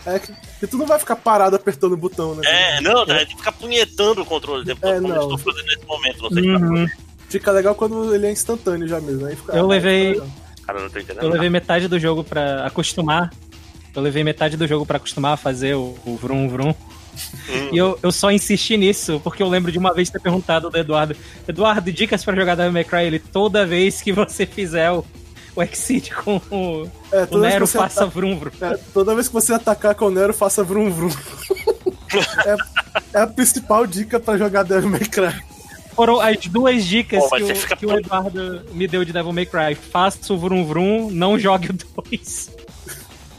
É que, tu não vai ficar parado apertando o botão, né? É, não, é. tem que ficar punhetando o controle o tempo é, como eu estou fazendo nesse momento, não sei uhum. Fica legal quando ele é instantâneo já mesmo. Aí fica, eu levei. Cara, não tô entendendo. Eu levei metade do jogo pra acostumar. Eu levei metade do jogo pra acostumar a fazer o, o Vrum Vrum. Hum. E eu, eu só insisti nisso, porque eu lembro de uma vez ter perguntado do Eduardo: Eduardo, dicas para jogar Devil May Cry? Ele, toda vez que você fizer o, o Exit com o, é, o Nero, faça ataca, vrum vrum. É, toda vez que você atacar com o Nero, faça vrum vrum. é, é, a principal dica para jogar Devil May Cry. Foram as duas dicas Pô, que, o, que o, Eduardo me deu de Devil May Cry. Faça o vrum vrum, não jogue o 2.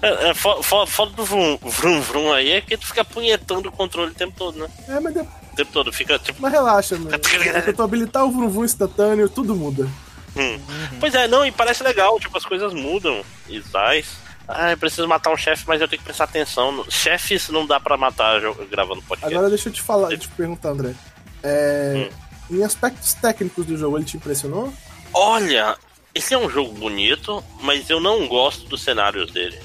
É, é, foda do vrum, vrum vrum aí é que tu fica punhetando o controle o tempo todo, né? É, mas... De... O tempo todo, fica tipo... Mas relaxa, mano. Se tu habilitar o vrum vrum instantâneo, tudo muda. Hum. Pois é, não, e parece legal, tipo, as coisas mudam. E sais. Ah, eu preciso matar um chefe, mas eu tenho que prestar atenção. Chefes não dá para matar gravando podcast. Agora deixa eu te falar, eu te perguntar, André. É... Hum. Em aspectos técnicos do jogo, ele te impressionou? Olha, esse é um jogo bonito, mas eu não gosto dos cenários dele.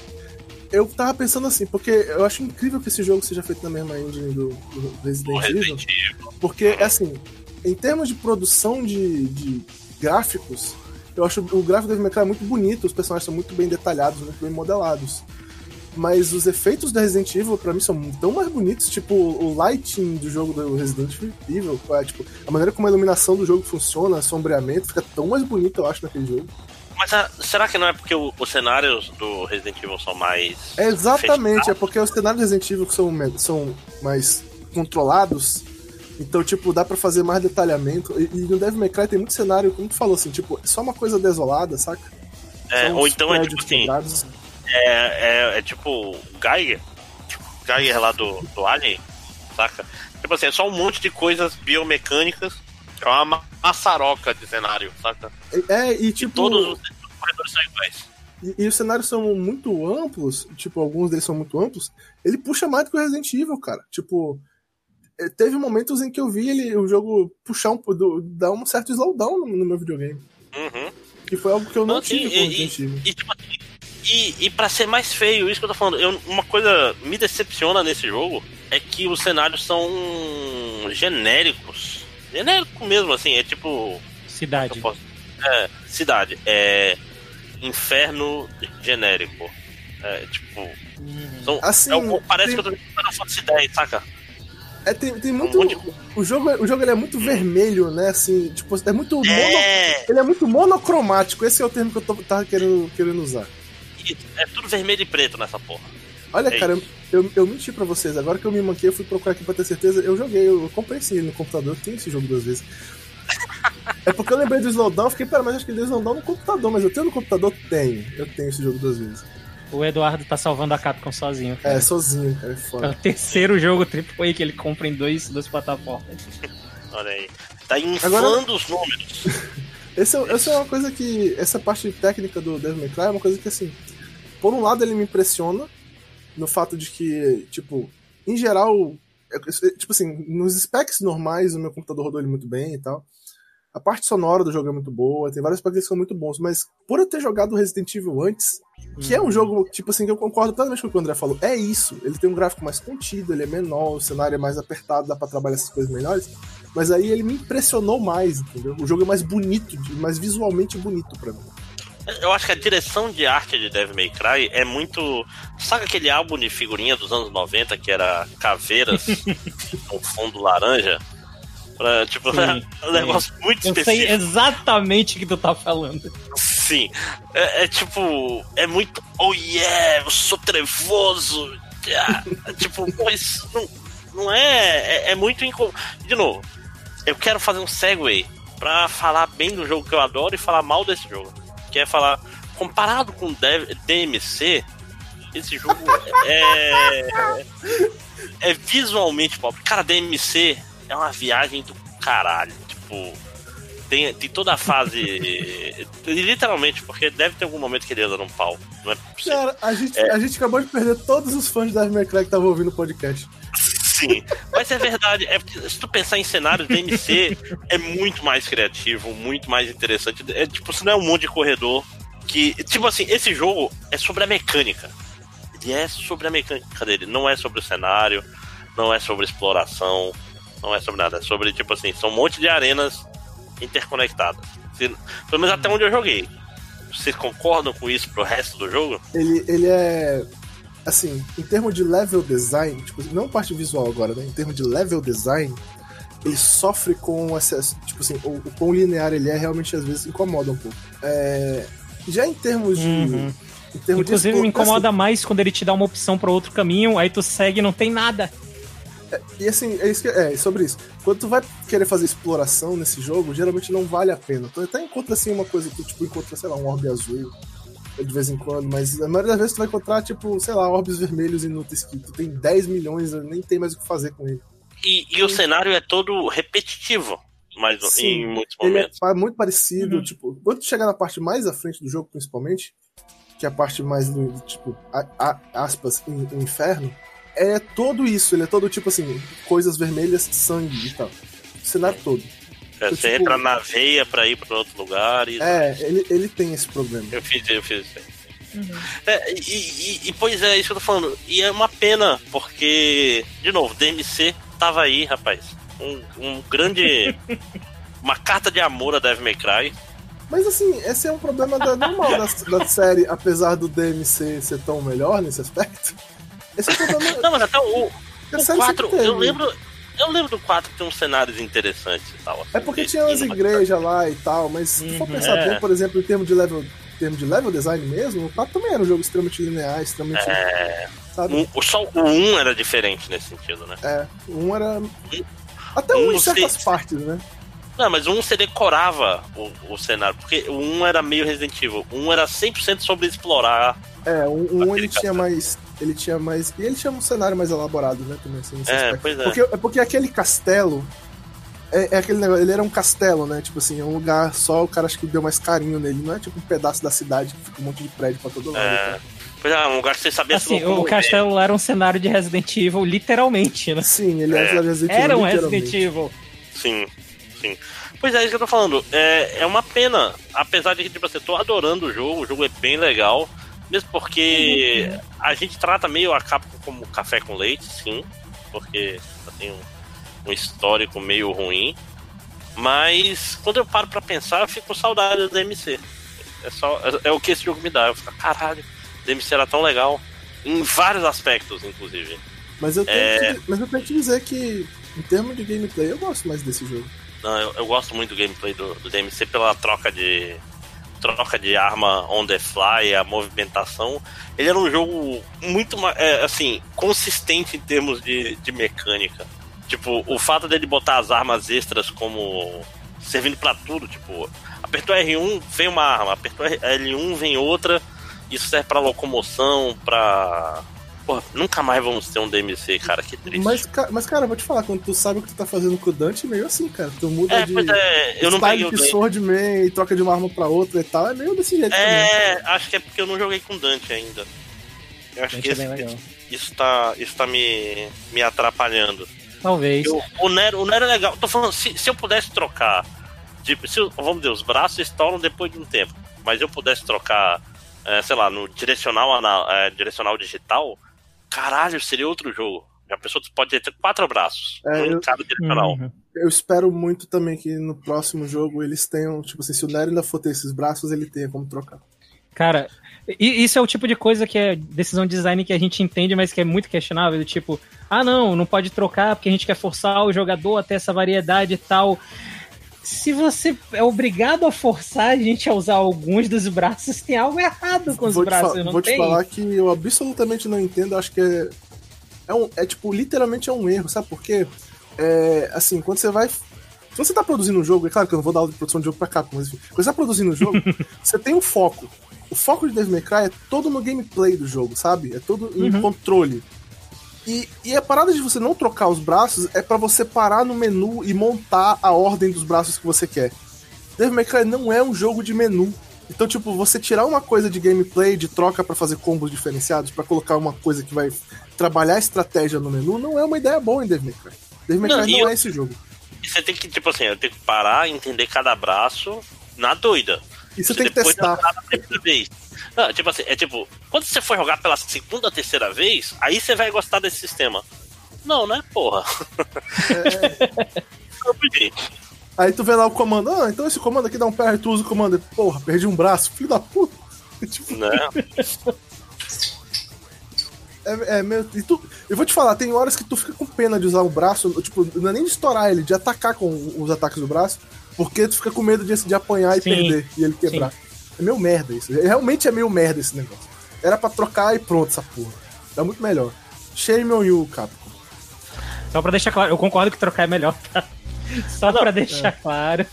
Eu tava pensando assim, porque eu acho incrível que esse jogo seja feito na mesma engine do, do Resident, Resident Evil. Porque, assim, em termos de produção de, de gráficos, eu acho o gráfico do Devil May Cry muito bonito, os personagens são muito bem detalhados, muito bem modelados. Mas os efeitos da Resident Evil, pra mim, são tão mais bonitos. Tipo, o lighting do jogo do Resident Evil, é, tipo, a maneira como a iluminação do jogo funciona, o sombreamento, fica tão mais bonito, eu acho, naquele jogo. Mas a, ah, será que não é porque o, os cenários do Resident Evil são mais. É exatamente, é porque os cenários do Resident Evil são, são mais controlados então, tipo, dá para fazer mais detalhamento. E, e, no Devil May Cry tem muito cenário, como tu falou, assim, tipo, é só uma coisa desolada, saca? É, ou então é tipo assim. É, é, é, tipo Geiger. Tipo, Geiger lá do, do Alien, saca? Tipo assim, é só um monte de coisas biomecânicas. É uma maçaroca de cenário, saca? É, e tipo. E todos os corredores são iguais. E, e, os cenários são muito amplos, tipo, alguns deles são muito amplos. Ele puxa mais do que o Resident Evil, cara. Tipo, teve momentos em que eu vi ele, o jogo puxar um, do, dar um certo slowdown no, no meu videogame. Uhum. Que foi algo que eu não, não tive com Resident Evil. E, tipo, e, e pra ser mais feio, isso que eu tô falando, eu, uma coisa me decepciona nesse jogo é que os cenários são genéricos. Genérico mesmo, assim, é tipo. Cidade. Posso... É, cidade. É. Inferno genérico. É, tipo. Uhum. São, assim, é, parece tem... que eu tô Final Fantasy 10, saca? É, tem, tem muito. O jogo, o jogo ele é muito vermelho, né? Assim, tipo, é muito. Mono, é... Ele é muito monocromático. Esse é o termo que eu tô, tava querendo, querendo usar. É tudo vermelho e preto nessa porra. Olha, é cara, eu, eu menti pra vocês. Agora que eu me manquei, eu fui procurar aqui pra ter certeza. Eu joguei, eu comprei esse no computador. Eu tenho esse jogo duas vezes. é porque eu lembrei do Slowdown. Fiquei, pera, mas acho que deu Slowdown no computador. Mas eu tenho no computador? Tenho. Eu tenho esse jogo duas vezes. O Eduardo tá salvando a Capcom sozinho. Cara. É, sozinho, cara. É, foda. é o terceiro jogo AAA que ele compra em dois, duas plataformas. Olha aí. Tá inflando Agora... os números. Esse é, essa é uma coisa que. Essa parte técnica do Devil May Cry é uma coisa que, assim. Por um lado, ele me impressiona no fato de que, tipo, em geral, é, tipo assim, nos specs normais, o meu computador rodou ele muito bem e tal. A parte sonora do jogo é muito boa, tem vários aspectos que são muito bons, mas por eu ter jogado Resident Evil antes, que é um jogo, tipo assim, que eu concordo plenamente com o que o André falou, é isso. Ele tem um gráfico mais contido, ele é menor, o cenário é mais apertado, dá pra trabalhar essas coisas melhores. Mas aí ele me impressionou mais, entendeu? O jogo é mais bonito, mais visualmente bonito para mim. Eu acho que a direção de arte de Devil May Cry é muito. Sabe aquele álbum de figurinha dos anos 90 que era caveiras com fundo laranja? Pra, tipo, sim, é um negócio sim. muito específico. Eu sei exatamente o que tu tá falando. Sim. É, é tipo. É muito. Oh yeah, eu sou trevoso. É, tipo, mas não, não é, é. É, muito incomum. De novo, eu quero fazer um segue pra falar bem do jogo que eu adoro e falar mal desse jogo que é falar, comparado com DMC, esse jogo é, é visualmente pobre. Cara, DMC é uma viagem do caralho. Tipo, tem, tem toda a fase. literalmente, porque deve ter algum momento que ele anda num pau. Não é possível. Cara, a gente, é. a gente acabou de perder todos os fãs da Cry que estavam ouvindo o podcast. Sim, mas é verdade. É porque, se tu pensar em cenários, DMC é muito mais criativo, muito mais interessante. É tipo, se não é um monte de corredor que. Tipo assim, esse jogo é sobre a mecânica. Ele é sobre a mecânica dele, não é sobre o cenário, não é sobre exploração, não é sobre nada. É sobre, tipo assim, são um monte de arenas interconectadas. Se, pelo menos até onde eu joguei. Vocês concordam com isso pro resto do jogo? Ele, ele é assim, em termos de level design, tipo, não parte visual agora, né? Em termos de level design, ele sofre com acesso, tipo assim, o, o quão linear ele é realmente às vezes incomoda um pouco. É, já em termos de. Uhum. Em termos Inclusive de, me incomoda assim, mais quando ele te dá uma opção para outro caminho, aí tu segue e não tem nada. É, e assim, é, isso que, é sobre isso. Quando tu vai querer fazer exploração nesse jogo, geralmente não vale a pena. Tu até encontra assim uma coisa que tipo encontra, sei lá, um orbe azul de vez em quando, mas a maioria das vezes tu vai encontrar, tipo, sei lá, orbes vermelhos inúteis que tu tem 10 milhões, nem tem mais o que fazer com ele. E, e o cenário é todo repetitivo, mas Sim, em muitos momentos. Ele é muito parecido, uhum. tipo, quando tu chegar na parte mais à frente do jogo, principalmente, que é a parte mais do, tipo, a, a, aspas, in, inferno, é todo isso, ele é todo tipo assim, coisas vermelhas, sangue e tal. O cenário todo. É, você tipo, entra na veia pra ir pra outro lugar. E... É, ele, ele tem esse problema. Eu fiz, eu fiz isso aí. Uhum. É, e, e, e, pois é, isso que eu tô falando. E é uma pena, porque, de novo, DMC tava aí, rapaz. Um, um grande. uma carta de amor a Devil May Cry. Mas assim, esse é um problema da, normal da, da, série, apesar do DMC ser tão melhor nesse aspecto. Esse é um problema. Não, mas até o, o 4, eu lembro. Eu lembro do 4 que tem uns cenários interessantes e tal. Assim, é porque tinha umas igrejas lá e tal, mas se tu for uhum. pensar é. bem, por exemplo, em termos de level, em termos de level design mesmo, o 4 também era um jogo extremamente linear, extremamente. É. Sabe? O, só o 1 era diferente nesse sentido, né? É, o 1 era. Até um, um em certas se... partes, né? Não, mas o 1 você decorava o, o cenário, porque o 1 era meio Resident Evil. O 1 era 100% sobre explorar. É, o 1 ele tinha mais ele tinha mais. E ele tinha um cenário mais elaborado, né? Também, assim, é, aspecto. pois é. Porque, é porque aquele castelo. É, é, aquele negócio, ele era um castelo, né? Tipo assim, é um lugar só, o cara acho que deu mais carinho nele. Não é tipo um pedaço da cidade que fica um monte de prédio pra todo lado. É. Pois é, um lugar que você sabia assim, O castelo lá era um cenário de Resident Evil, literalmente, né? Sim, ele é. era Resident Evil. Era um Resident Evil. Sim, sim. Pois é, é isso que eu tô falando. É, é uma pena. Apesar de que, tipo, você assim, tô adorando o jogo, o jogo é bem legal. Mesmo porque a gente trata meio a Capcom como café com leite, sim. Porque tem um, um histórico meio ruim. Mas quando eu paro pra pensar, eu fico com saudade do DMC. É, só, é, é, o que esse jogo me dá. Eu fico, caralho, DMC era tão legal. Em vários aspectos, inclusive. Mas eu tenho, é... que, mas eu tenho que dizer que, em termos de gameplay, eu gosto mais desse jogo. Não, eu, eu gosto muito do gameplay do, do DMC pela troca de, troca de arma on the fly, a movimentação, ele era um jogo muito, é, assim, consistente em termos de, de mecânica. Tipo, o fato dele botar as armas extras como servindo para tudo, tipo, apertou R1, vem uma arma, apertou L1, vem outra, isso serve para locomoção, para Pô, nunca mais vamos ter um DMC, cara, que triste. Mas, mas, cara, vou te falar, quando tu sabe o que tu tá fazendo com o Dante, é meio assim, cara. Tu muda é, de pois é, eu não peguei o Swordman e troca de uma arma pra outra e tal, é meio desse jeito É, também. acho que é porque eu não joguei com Dante ainda. Eu acho Dante que é esse, isso tá, isso tá me, me atrapalhando. Talvez. Eu- o, Nero, o Nero é legal. Tô falando, se, se eu pudesse trocar. Tipo, se, vamos dizer, os braços estouram depois de um tempo. Mas eu pudesse trocar, é, sei lá, no direcional, ana- é, direcional digital, caralho, seria outro jogo. A pessoa pode ter quatro braços. É, um eu- cada direcional. Uhum. Eu espero muito também que no próximo jogo eles tenham, tipo assim, se o Nero ainda for ter esses braços, ele tenha como trocar. Cara, isso é o tipo de coisa que é decisão de design que a gente entende, mas que é muito questionável. Tipo, ah, não, não pode trocar porque a gente quer forçar o jogador a ter essa variedade e tal. Se você é obrigado a forçar a gente a usar alguns dos braços, tem algo errado com os vou te, braços, fa- não vou tem? te falar que eu absolutamente não entendo, acho que é. É, um, é tipo, literalmente é um erro, sabe por quê? É, assim, quando você vai. Se você tá produzindo um jogo, é claro que eu não vou dar aula de produção de jogo pra cá, mas enfim, quando você tá produzindo um jogo, você tem um foco. O foco de Devil May Cry é todo no gameplay do jogo, sabe? É todo em Uhum. controle. E, e a parada de você não trocar os braços é pra você parar no menu e montar a ordem dos braços que você quer. Devil May Cry não é um jogo de menu. Então, tipo, você tirar uma coisa de gameplay, de troca pra fazer combos diferenciados, pra colocar uma coisa que vai trabalhar a estratégia no menu, não é uma ideia boa em Devil May Cry. Devil May Não, Cry e não eu- é esse jogo. Você tem que, tipo assim, eu tenho que parar, entender cada braço na doida. E você tem que testar. Não, tipo assim, é tipo, quando você for jogar pela segunda, terceira vez, aí você vai gostar desse sistema. Não, né, porra? Pedi. Aí tu vê lá o comando, ah, então esse comando aqui dá um pé, tu usa o comando, porra, perdi um braço, filho da puta. tipo, né? é, é meio. E tu, eu vou te falar, tem horas que tu fica com pena de usar o braço, tipo, não é nem de estourar ele, de atacar com os ataques do braço, porque tu fica com medo de, de apanhar e Sim. perder e ele quebrar. É meio merda isso. Realmente é meio merda esse negócio. Era pra trocar e pronto, essa porra. Tá muito melhor. Shame on you, Capcom. Só pra deixar claro, eu concordo que trocar é melhor, tá? Só Não, pra deixar claro.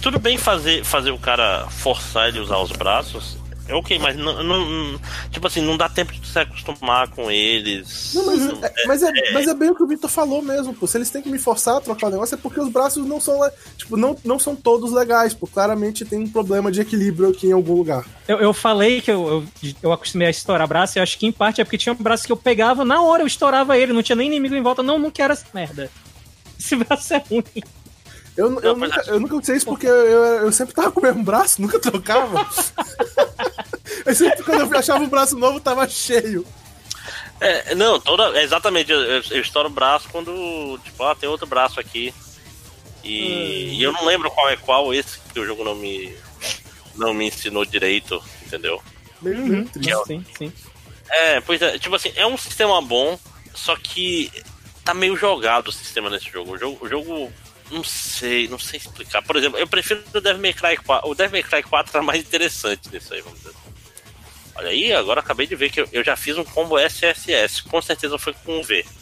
Tudo bem fazer, fazer o cara forçar ele a usar os braços. É ok, mas não, não- Tipo assim, não dá tempo de se acostumar com eles. Não, mas, Não- é, mas, é, mas é bem o que o Victor falou mesmo, pô. Se eles têm que me forçar a trocar o negócio, é porque os braços não são, tipo, não, não são todos legais, pô. Claramente tem um problema de equilíbrio aqui em algum lugar. Eu, eu falei que eu, eu, eu acostumei a estourar braço, e eu acho que em parte é porque tinha um braço que eu pegava, na hora eu estourava ele, não tinha nem inimigo em volta. Não, não quero essa merda. Esse braço é ruim. Eu, eu, Não, mas nunca, eu nunca sei isso porque eu, eu, eu sempre tava com o mesmo braço, nunca trocava. eu sempre, quando eu achava um braço novo, tava cheio. É, não, toda. é Exatamente, eu, eu, eu estouro o braço quando. Tipo, ah, tem outro braço aqui. E, e eu não lembro qual é qual esse, porque o jogo não me. Não me ensinou direito, entendeu? Meio, meio triste. Sim, sim. É, pois é, tipo assim, é um sistema bom, só que tá meio jogado o sistema nesse jogo. O jogo, o jogo não sei, não sei explicar. Por exemplo, eu prefiro o Devil May Cry 4. O Devil May Cry 4 tá mais interessante nisso aí, vamos dizer. Olha aí, agora acabei de ver que eu, eu já fiz um combo SSS. Com certeza foi com um V.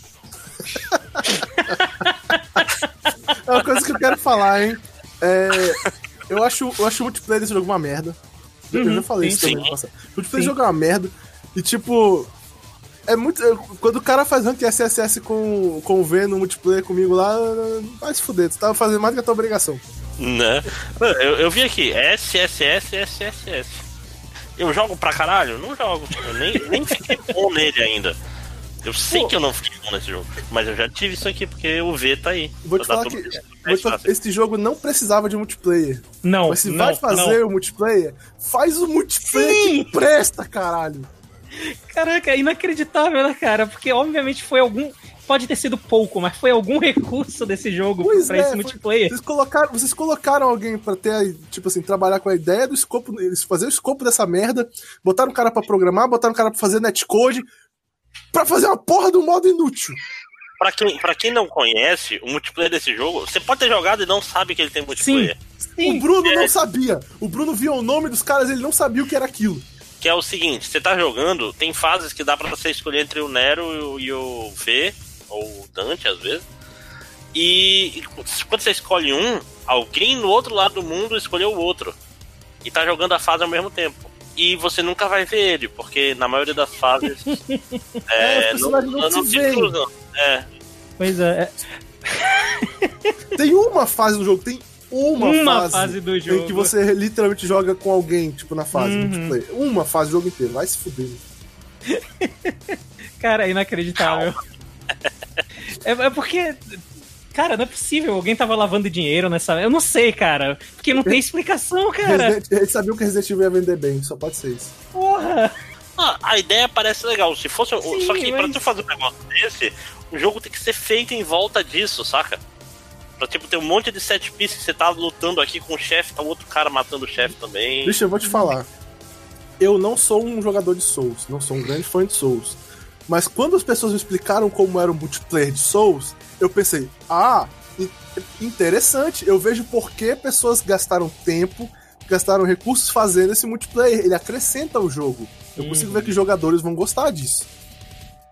É uma coisa que eu quero falar, hein? É, eu, acho, eu acho o multiplayer desse jogo uma merda. Eu Uhum, já falei sim, isso também sim. no passado. O multiplayer Sim. desse jogo é uma merda. E tipo. É muito. eu- Quando o cara faz rank SSS com, com o V no multiplayer comigo lá, vai se fuder. Tu tava fazendo mais do que a tua obrigação. Né? Eu, eu vi aqui, SSS, SSS. Eu jogo pra caralho? Não jogo. Eu nem, nem fiquei bom nele ainda. Eu sei Pô. que eu não fiquei bom nesse jogo. Mas eu já tive isso aqui, porque o V tá aí. Vou te Tá falar que. isso. Vou te falar esse jogo não precisava de multiplayer. Não, Mas se não, vai fazer não. o multiplayer, faz o multiplayer Sim. que presta, caralho. Caraca, é inacreditável, né, cara? Porque obviamente foi algum. Pode ter sido pouco, mas foi algum recurso desse jogo Pois pra é, esse foi- multiplayer. Vocês colocaram, vocês colocaram alguém pra ter, tipo assim, trabalhar com a ideia do escopo, eles fazer o escopo dessa merda, botaram um cara pra programar, botaram um cara pra fazer netcode, pra fazer uma porra do modo inútil. Pra quem, pra quem não conhece, o multiplayer desse jogo, você pode ter jogado e não sabe que ele tem multiplayer. Sim. O Bruno é. não sabia. O Bruno via o nome dos caras, ele não sabia o que era aquilo. Que é o seguinte, você tá jogando, tem fases que dá pra você escolher entre o Nero e o, e o V, ou o Dante às vezes. E, e quando você escolhe um, alguém no outro lado do mundo escolheu o outro. E tá jogando a fase ao mesmo tempo. E você nunca vai ver ele, porque na maioria das fases. É, é, não, não não, se cruzam. É, Pois é. Tem uma fase do jogo, tem uma, Uma fase, fase do em jogo. que você literalmente joga com alguém, tipo, na fase Uhum. multiplayer. Uma fase do jogo inteiro, vai se fuder. Cara, é inacreditável. É, é porque. Cara, não é possível. Alguém tava lavando dinheiro nessa. Eu não sei, cara. Porque não tem explicação, cara. Resident, eles sabiam que Resident Evil ia vender bem, só pode ser isso. Porra! Ah, a ideia parece legal. Se fosse. Sim, só que pra mas- tu fazer um negócio desse, o jogo tem que ser feito em volta disso, saca? Pra tipo, ter um monte de set pieces que você tá lutando aqui com o chefe, tá o outro cara matando o chefe também. Deixa eu vou te falar. Eu não sou um jogador de Souls, não sou um grande fã de Souls. Mas quando as pessoas me explicaram como era o multiplayer de Souls, eu pensei, ah, in- interessante. Eu vejo por que pessoas gastaram tempo, gastaram recursos fazendo esse multiplayer. Ele acrescenta o jogo. Eu consigo ver que jogadores vão gostar disso.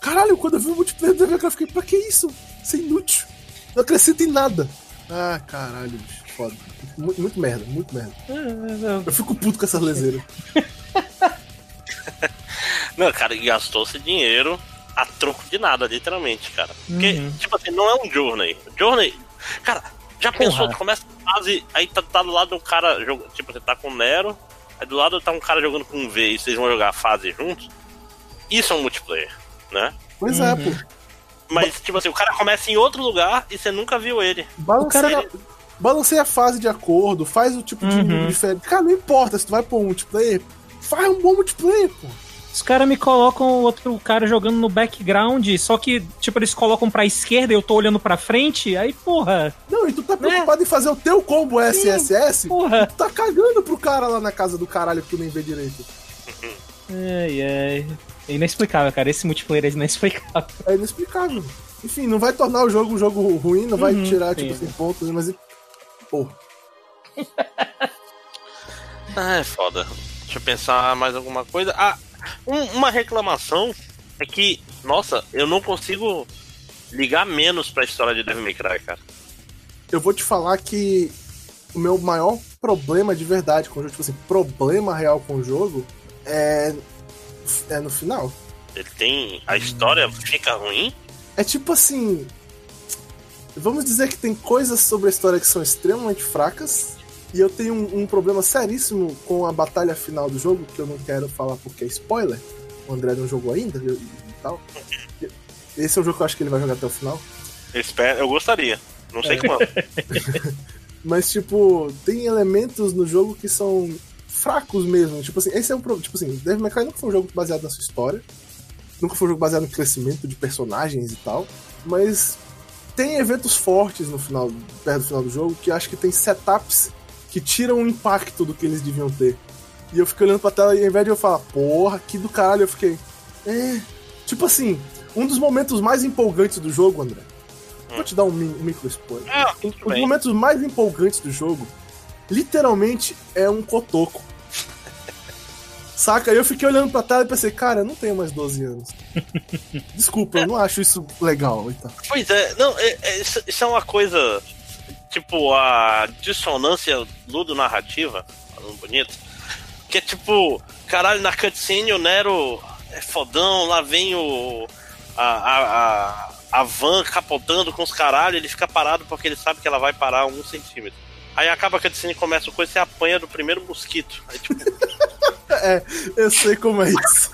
Caralho, quando eu vi o multiplayer do Devil eu fiquei, pra que isso? Isso é inútil. Não acrescenta em nada. Ah, caralho, bicho. Foda. Muito, muito merda, muito merda. Eu fico puto com essas leseiras. Não, cara, gastou-se dinheiro a troco de nada, literalmente, cara. Porque, Uhum. tipo assim, não é um Journey. Journey. Cara, já pensou, Porra. tu começa a fase, aí tá, tá do lado um cara jogando. Tipo, você tá com o Nero, aí do lado tá um cara jogando com um V e vocês vão jogar a fase juntos. Isso é um multiplayer, né? Pois é, Uhum. pô. Mas, tipo assim, o cara começa em outro lugar e você nunca viu ele. Balanceia, cara- balanceia a fase de acordo, faz o tipo de Uhum. inimigo diferente. Cara, não importa se tu vai pôr um multiplayer, faz um bom multiplayer, pô. Os caras me colocam o outro cara jogando no background, só que, tipo, eles colocam pra esquerda e eu tô olhando pra frente, aí, porra, Não, e tu tá preocupado em fazer o teu combo SSS, porra. tu tá cagando pro cara lá na casa do caralho que tu nem vê direito. Ai, ai. É inexplicável, cara. Esse multiplayer é inexplicável. É inexplicável. Enfim, não vai tornar o jogo um jogo ruim, não vai Uhum, tirar, sim. tipo assim, pontos, mas. Porra. Ah, é foda. Deixa eu pensar mais alguma coisa. Ah, um- uma reclamação é que, nossa, eu não consigo ligar menos pra história de Devil May Cry, cara. Eu vou te falar que o meu maior problema de verdade com o jogo, tipo assim, problema real com o jogo é, é no final. Ele tem. A história fica ruim. É tipo assim. Vamos dizer que tem coisas sobre a história que são extremamente fracas. E eu tenho um, um problema seríssimo com a batalha final do jogo, que eu não quero falar porque é spoiler. O André não jogou ainda e, e tal. Esse é um jogo que eu acho que ele vai jogar até o final. Eu, espero, eu gostaria. Não É. sei quando. Mas, tipo, tem elementos no jogo que são fracos mesmo. Tipo assim, esse é um problema. Tipo assim, Devil May Cry nunca foi um jogo baseado na sua história. Nunca foi um jogo baseado no crescimento de personagens e tal. Mas tem eventos fortes no final, perto do final do jogo, que acho que tem setups que tiram o impacto do que eles deviam ter. E eu fiquei olhando pra tela e ao invés de eu falar, porra, que do caralho, eu fiquei. É. Tipo assim, um dos momentos mais empolgantes do jogo, André. Vou te dar um, um micro spoiler. Ah, tudo Os bem. momentos mais empolgantes do jogo, literalmente, é um cotoco. Saca? Aí eu fiquei olhando pra tela e pensei, cara, eu não tenho mais 12 anos. Desculpa, eu não acho isso legal e tal. Pois é, não, é- é- isso, isso é uma coisa. Tipo, a dissonância ludo-narrativa, falando bonito. Que é tipo, caralho, na cutscene o Nero é fodão, lá vem o. A, a, a, a van capotando com os caralho, ele fica parado porque ele sabe que ela vai parar um centímetro. Aí acaba a cutscene e começa com coisa e você apanha do primeiro mosquito. Aí, tipo, É, eu sei como é isso.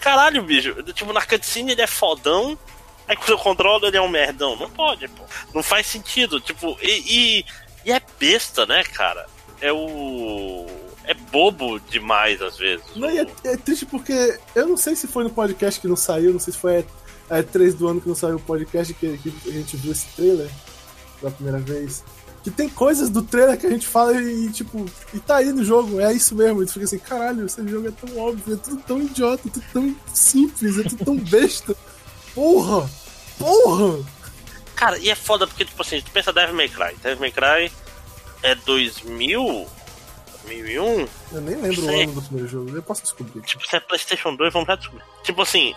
caralho, bicho. Tipo, na cutscene ele é fodão, aí quando eu controlo ele é um merdão. Não pode, pô. Não faz sentido. Tipo, e, e, e é besta, né, cara? É o. É bobo demais às vezes. Não, e é, é triste porque eu não sei se foi no podcast que não saiu, não sei se foi a, a 3 do ano que não saiu o podcast que, que a gente viu esse trailer pela primeira vez. Que tem coisas do trailer que a gente fala e, tipo, e tá aí no jogo, é isso mesmo. E tu fica assim, caralho, esse jogo é tão óbvio, é tudo tão idiota, é tudo tão simples, é tudo tão besta. Porra! Porra! Cara, e é foda porque, tipo assim, tu pensa Devil May Cry. Devil May Cry é 2000? 2001? Eu nem lembro o ano do primeiro jogo, eu posso descobrir. Tipo, se é PlayStation 2, vamos já descobrir. Tipo assim,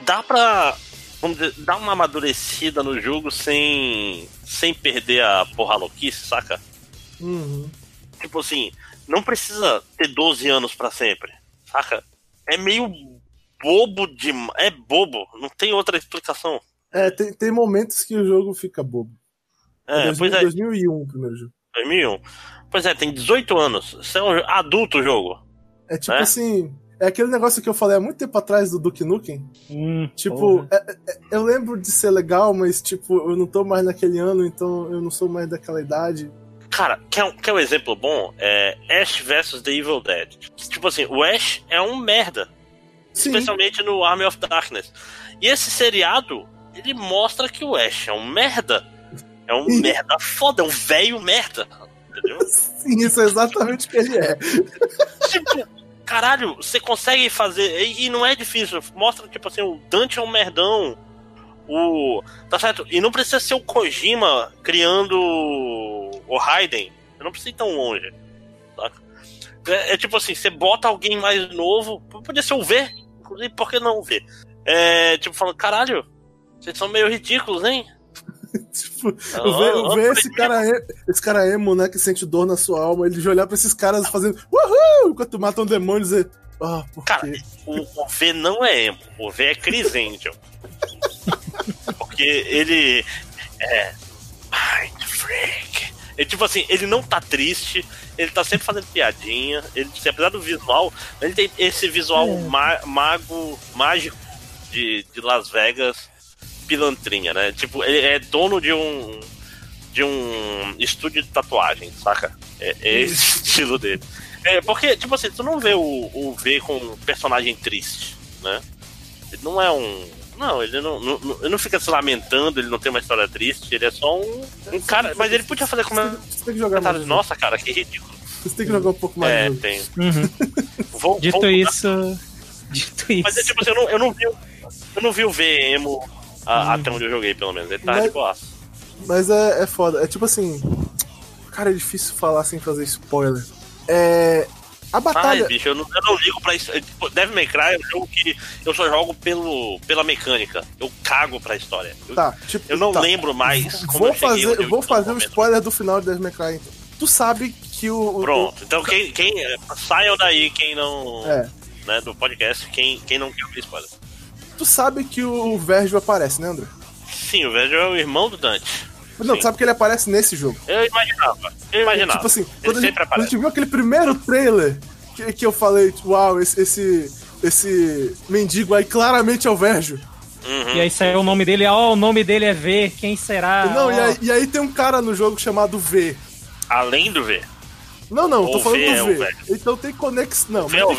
dá pra. Vamos dizer, dar uma amadurecida no jogo sem. sem perder a porra louquice, saca? Uhum. Tipo assim, não precisa ter 12 anos pra sempre, saca? É meio bobo demais. É bobo, não tem outra explicação. É, tem, tem momentos que o jogo fica bobo. É, 2000, pois é, 2001 o primeiro jogo. 2001. Pois é, tem 18 anos. Isso é um adulto o jogo. É tipo É? assim. É aquele negócio que eu falei há muito tempo atrás do Duke Nukem. Hum, Tipo, porra. é- é- eu lembro de ser legal, mas, tipo, eu não tô mais naquele ano, então eu não sou mais daquela idade. Cara, quer um, quer um exemplo bom? É Ash vs The Evil Dead. Tipo assim, o Ash é um merda. Sim, Especialmente no Army of Darkness. E esse seriado, ele mostra que o Ash é um merda. É um Sim. merda foda, é um velho merda. Entendeu? sim, isso é exatamente o que ele é. tipo, caralho, você consegue fazer. E, e não é difícil. Mostra, tipo assim, o Dante é um merdão. O. Tá certo? E não precisa ser o Kojima criando o Raiden. Eu não precisa ir tão longe. Saca? É, é tipo assim, você bota alguém mais novo. Podia ser o V. Inclusive, por que não o V? É, tipo, falando, caralho, vocês são meio ridículos, hein? Tipo, eu ver, eu ver esse cara, e- esse cara emo, né, que sente dor na sua alma, ele de olhar pra esses caras fazendo uhul, enquanto matam um demônio e dizer, ah, por Cara, quê? O, o V não é emo, o V é Crisengel. Porque ele é. Mind Freak. Ele, tipo assim, ele não tá triste, ele tá sempre fazendo piadinha. Ele, assim, apesar do visual, ele tem esse visual É. ma- mago, mágico de, de Las Vegas, pilantrinha, né? Tipo, ele é dono de um. de um estúdio de tatuagem, saca? É, é esse estilo dele. É, porque, tipo assim, tu não vê o, o V com um personagem triste, né? Ele não é um. Não, ele não, não, não- ele não fica se lamentando, ele não tem uma história triste, ele é só um, um cara. Mas ele podia fazer como. Você tem que jogar mais. Nossa, cara, que ridículo. Você tem que jogar um pouco mais. É, jogo. tem. Uhum. Vou, Dito vou- isso. Dito isso. Mas é tipo assim, eu não, eu não vi. Eu não vi o V emo a- Hum. até onde eu joguei, pelo menos. Ele tá Mas- de boa. Mas é, é foda. É tipo assim. Cara, é difícil falar sem fazer spoiler. É. A Ai, batalha. bicho, eu não, eu não ligo pra isso. Tipo, Devil May Cry é um jogo que eu só jogo pelo, pela mecânica. Eu cago pra história. Eu, Tá, tipo. eu não tá. lembro mais como Vou eu cheguei fazer, onde eu vou fazer um spoiler do final de Devil May Cry. Então. Tu sabe que o. o- Pronto. Então quem, quem. Saiam daí quem não. É. Né, do podcast, quem, quem não quer ouvir spoiler. Tu sabe que o Vergil aparece, né, André? Sim, o Vejo é o irmão do Dante. Não, Sim. tu sabe que ele aparece nesse jogo. Eu imaginava. Eu imaginava. Tipo assim, Ele quando a, gente, sempre quando a aparece. gente viu aquele primeiro trailer que, que eu falei, tipo, uau, esse, esse, esse mendigo aí claramente é o Vergil. Uhum. E aí saiu o nome dele, ó, o nome dele é V, quem será? Não, Ó. e aí, e aí tem um cara no jogo chamado V. Além do V. Não, não, tô falando V é do V. Vergil. então tem conexão. Não, V é o.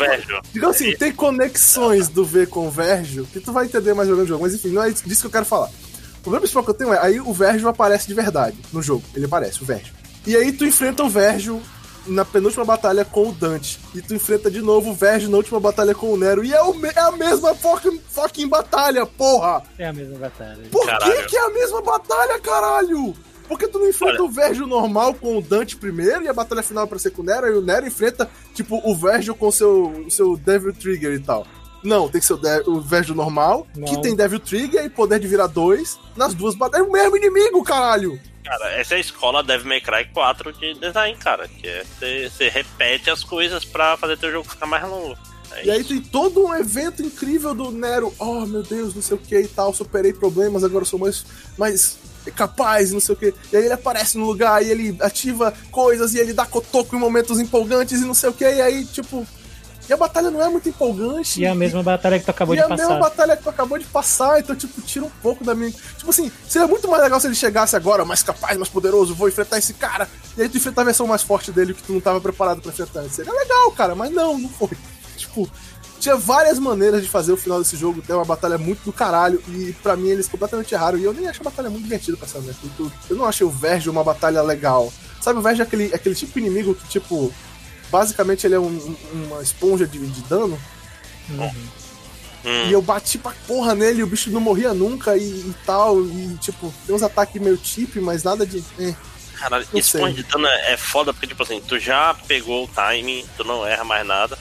Digamos assim, tem conexões do V com o Vergil, que tu vai entender mais jogando o jogo, mas enfim, não é disso que eu quero falar. O problema principal que eu tenho é, aí o Vergil aparece de verdade no jogo, ele aparece, o Vergil. E aí tu enfrenta o Vergil na penúltima batalha com o Dante, e tu enfrenta de novo o Vergil na última batalha com o Nero, e é, o me- é a mesma fucking, fucking batalha, porra! É a mesma batalha. Por que que é a mesma batalha, caralho? Por que tu não enfrenta Olha. o Vergil normal com o Dante primeiro e a batalha final pra ser com o Nero e o Nero enfrenta, tipo, o Vergil com o seu, o seu Devil Trigger e tal? Não, tem que ser o, De- o Vergil normal, Não. que tem Devil Trigger e poder de virar dois nas duas batalhas. É o mesmo inimigo, caralho! Cara, essa é a escola Devil May Cry 4 de design, cara. Que é você- repete as coisas pra fazer teu jogo ficar mais longo. É E aí tem todo um evento incrível do Nero. Oh, meu Deus, não sei o que e tal. Superei problemas, agora eu sou mais, mais capaz, não sei o que. E aí ele aparece no lugar e ele ativa coisas e ele dá cotoco em momentos empolgantes e não sei o que. E aí, tipo. E a batalha não é muito empolgante. E é a mesma batalha que tu acabou e de é a mesma passar. batalha que tu acabou de passar, então, tipo, tira um pouco da minha. Tipo assim, seria muito mais legal se ele chegasse agora, mais capaz, mais poderoso, vou enfrentar esse cara. E aí tu enfrenta a versão mais forte dele que tu não tava preparado pra enfrentar. Seria legal, cara, mas não, não foi. Tipo, tinha várias maneiras de fazer o final desse jogo ter uma batalha muito do caralho. E pra mim eles completamente erraram. E eu nem acho a batalha muito divertida pra ser honesto. Eu- não achei o Verge uma batalha legal. Sabe, o Verge é aquele, aquele tipo de inimigo que, tipo. Basicamente ele é um- um- uma esponja de, de dano. Uhum. Hum. E eu bati pra porra nele e o bicho não morria nunca e, e tal. E tipo, tem uns ataques meio chip, mas nada de. é. Caralho, esse ponto de dano é é foda porque, tipo assim, tu já pegou o timing, tu não erra mais nada.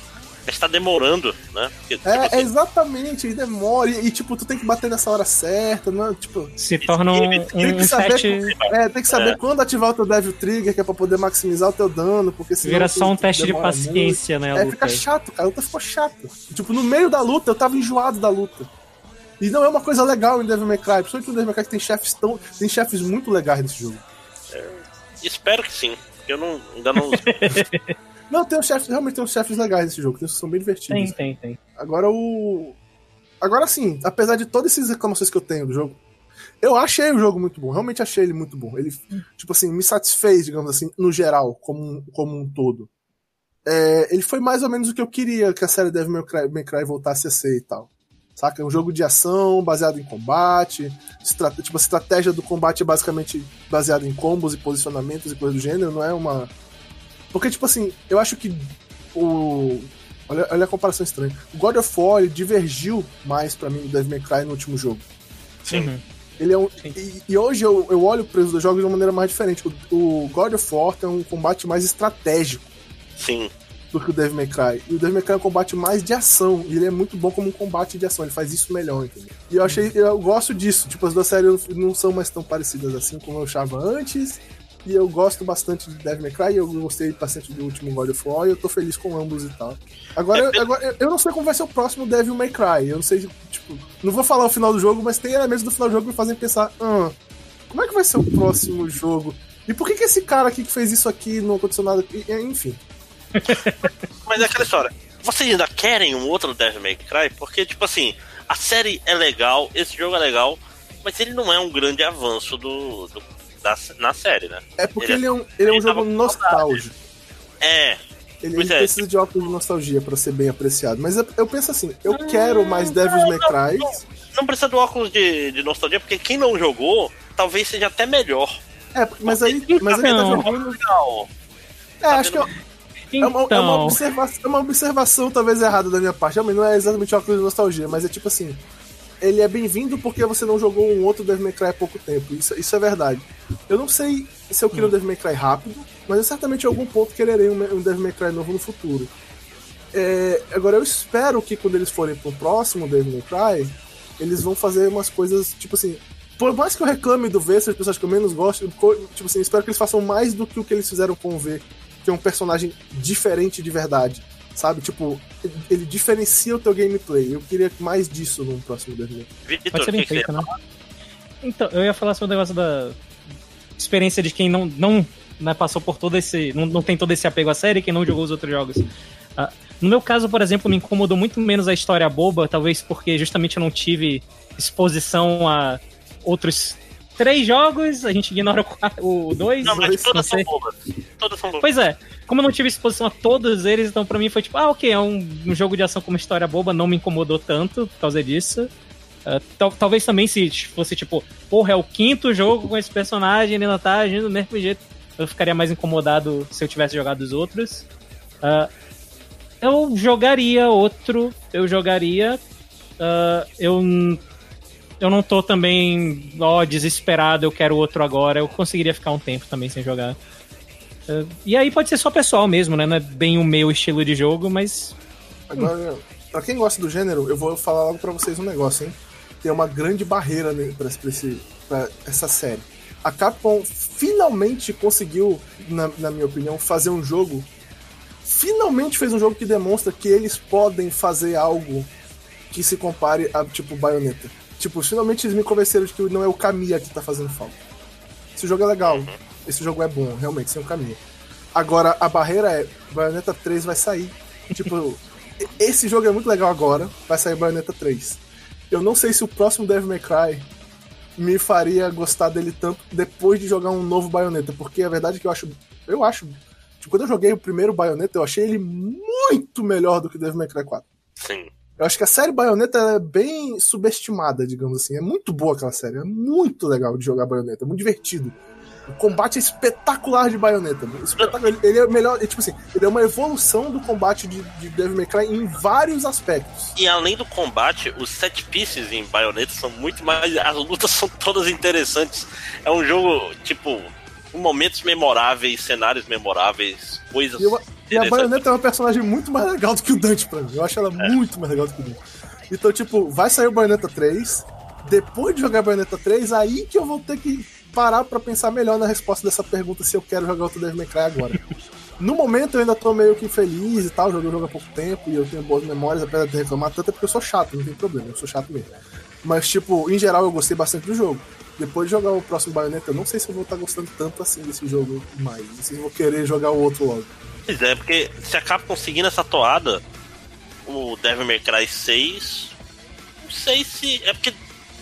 Mas tá demorando, né? Porque, tipo É, assim, é exatamente, e demora. E, e, tipo, tu tem que bater nessa hora certa, não é? Tipo, Se torna um, Tem tem um, que saber. teste. É, tem que saber É. quando ativar o teu Devil Trigger, que é pra poder maximizar o teu dano, porque senão. Vira só um tu teste de paciência, né? muito. A É, luta. fica chato, cara. A luta ficou chata. Tipo, no meio da luta, eu tava enjoado da luta. E não é uma coisa legal em Devil May Cry, principalmente no Devil May Cry que tem chefes tão. Tem chefes muito legais nesse jogo. espero que sim. Eu não, ainda não. Não, tem os chefes, realmente tem uns chefes legais nesse jogo, que são bem divertidos. Tem, tem, tem. Agora o. Agora sim, apesar de todas essas reclamações que eu tenho do jogo, eu achei o jogo muito bom, realmente achei ele muito bom. Ele, tipo assim, me satisfez, digamos assim, no geral, como um, como um todo. É, ele foi mais ou menos o que eu queria que a série Devil May Cry, May Cry voltasse a ser e tal. Saca? É um jogo de ação, baseado em combate. Estrate tipo, a estratégia do combate é basicamente baseada em combos e posicionamentos e coisa do gênero, não é uma. Porque, tipo assim, eu acho que o. Olha, olha a comparação estranha. O God of War ele divergiu mais para mim do Devil May Cry no último jogo. Sim. Uhum. Ele é um, e, e, hoje eu, eu olho para os dois jogos de uma maneira mais diferente. O, o God of War tem um combate mais estratégico. Sim. Do que o Devil May Cry. E o Devil May Cry é um combate mais de ação. E ele é muito bom como um combate de ação. Ele faz isso melhor, entendeu? E eu achei. Eu gosto disso. Tipo, as duas séries não são mais tão parecidas assim como eu achava antes. E eu gosto bastante de Devil May Cry. Eu gostei bastante do último God of War. E eu tô feliz com ambos e tal. Agora, eu, agora, eu não sei como vai ser o próximo Devil May Cry. Eu não sei, tipo, não vou falar o final do jogo, mas tem elementos do final do jogo que me fazem pensar: ah, como é que vai ser o próximo jogo? E por que, que esse cara aqui que fez isso aqui não aconteceu nada? Enfim. Mas é aquela história. Vocês ainda querem um outro Devil May Cry? Porque, tipo assim, a série é legal, esse jogo é legal, mas ele não é um grande avanço do, do da, na série, né? É porque ele, ele é um, ele é um jogo nostálgico. É. Ele, ele é. precisa de óculos de nostalgia para ser bem apreciado. Mas eu, eu penso assim, eu hum, quero mais Devil May Cry. Não, não, precisa do óculos de, de nostalgia, porque quem não jogou, talvez seja até melhor. É, mas aí, mas aí tá jogando. É, acho que eu, então... É, uma, é, uma observação, é uma observação talvez errada da minha parte. Não é exatamente coisa de nostalgia, mas é tipo assim. Ele é bem-vindo porque você não jogou um outro Devil May Cry há pouco tempo. Isso, isso é verdade. Eu não sei se eu queria um Devil May Cry rápido, mas eu certamente em algum ponto quererei um, um Devil May Cry novo no futuro. É, agora eu espero que quando eles forem pro próximo Devil May Cry, eles vão fazer umas coisas, tipo assim. Por mais que eu reclame do V, as pessoas que eu menos gosto, tipo assim, espero que eles façam mais do que o que eles fizeram com o V ter um personagem diferente de verdade. Sabe? Tipo, ele diferencia o teu gameplay. Eu queria mais disso no próximo Devil Pode ser bem feito, né? Então, eu ia falar sobre o negócio da experiência de quem não, não né, passou por todo esse. Não, não tem todo esse apego à série, quem não jogou os outros jogos. Uh, no meu caso, por exemplo, me incomodou muito menos a história boba, talvez porque justamente eu não tive exposição a outros três jogos, a gente ignora o, dois. Não, mas dois, todas são bobas. Todas são bobas. Pois é, como eu não tive exposição a todos eles, então pra mim foi tipo, ah, ok, é um, um jogo de ação com uma história boba, não me incomodou tanto por causa disso. Uh, tal, talvez também se fosse tipo, porra, é o quinto jogo com esse personagem, ele não tá agindo do mesmo jeito, eu ficaria mais incomodado se eu tivesse jogado os outros. Uh, eu jogaria outro, eu jogaria. Uh, eu eu não tô também, ó, desesperado, eu quero outro agora. Eu conseguiria ficar um tempo também sem jogar. Uh, e aí pode ser só pessoal mesmo, né? Não é bem o meu estilo de jogo, mas. Agora, hum. pra quem gosta do gênero, eu vou falar logo pra vocês um negócio, hein? Tem uma grande barreira né, pra, esse, pra essa série. A Capcom finalmente conseguiu, na, na minha opinião, fazer um jogo. Finalmente fez um jogo que demonstra que eles podem fazer algo que se compare a tipo Bayonetta. Tipo, finalmente eles me convenceram de que não é o Kamiya que tá fazendo falta. Esse jogo é legal. Esse jogo é bom, realmente, sem o Kamiya. Agora, a barreira é: Bayonetta 3 vai sair. Tipo, esse jogo é muito legal agora, vai sair Bayonetta 3. Eu não sei se o próximo Devil May Cry me faria gostar dele tanto depois de jogar um novo Bayonetta, porque a verdade é que eu acho. Eu acho. Tipo, quando eu joguei o primeiro Bayonetta, eu achei ele muito melhor do que o Devil May Cry 4. Sim. Eu acho que a série Bayonetta é bem subestimada, digamos assim. É muito boa aquela série. É muito legal de jogar Bayonetta. É muito divertido. O combate é espetacular de Bayonetta. Espetacular. Ele é melhor, tipo assim, ele é uma evolução do combate de, de Devil May Cry em vários aspectos. E além do combate, os set pieces em Bayonetta são muito mais. As lutas são todas interessantes. É um jogo, tipo, momentos memoráveis, cenários memoráveis, coisas. Eu, e a Bayonetta é uma personagem muito mais legal do que o Dante pra mim. Eu acho ela é. muito mais legal do que o Dante. Então, tipo, vai sair o Bayonetta 3. Depois de jogar Bayonetta 3, aí que eu vou ter que parar para pensar melhor na resposta dessa pergunta se eu quero jogar outro Devil May Cry agora. No momento eu ainda tô meio que infeliz e tal, joguei o jogo há pouco tempo e eu tenho boas memórias, apesar de reclamar tanto, é porque eu sou chato, não tem problema, eu sou chato mesmo. Mas, tipo, em geral eu gostei bastante do jogo. Depois de jogar o próximo Bayonetta, eu não sei se eu vou estar gostando tanto assim desse jogo mais. Se eu vou querer jogar o outro logo. Pois é, porque se acaba conseguindo essa toada, o Devil May Cry 6. Não sei se. É porque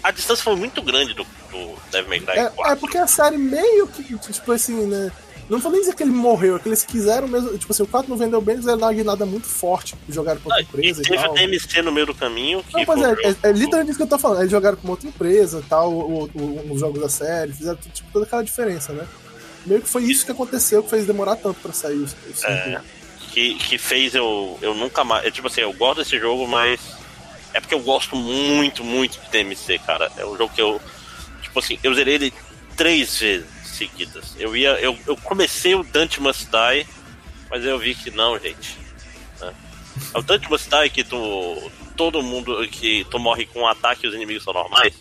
a distância foi muito grande do, do Devil May Cry É, 4. é porque a série meio que, tipo assim, né? Não vou nem dizer que ele morreu, é que eles quiseram mesmo. Tipo assim, o 4 não vendeu bem, eles deram uma guinada muito forte. Jogaram Ah, outra e empresa e, teve tal. a DMC no meio do caminho. Que Não, pois é, é, é literalmente isso que eu tô falando. Eles jogaram com uma outra empresa tal, o, o- o- os jogos da série, fizeram tudo, tipo, toda aquela diferença, né? Meio que foi isso que aconteceu que fez demorar tanto pra sair os É, que, que fez eu, eu nunca mais. é, Tipo assim, eu gosto desse jogo, mas. É porque eu gosto muito, muito de DMC, cara. É um jogo que eu. Tipo assim, eu zerei ele três vezes seguidas. Eu ia. Eu, eu comecei o Dante Must Die, mas eu vi que não, gente. né? É o Dante Must Die que tu. Todo mundo. que tu morre com um ataque e os inimigos são normais.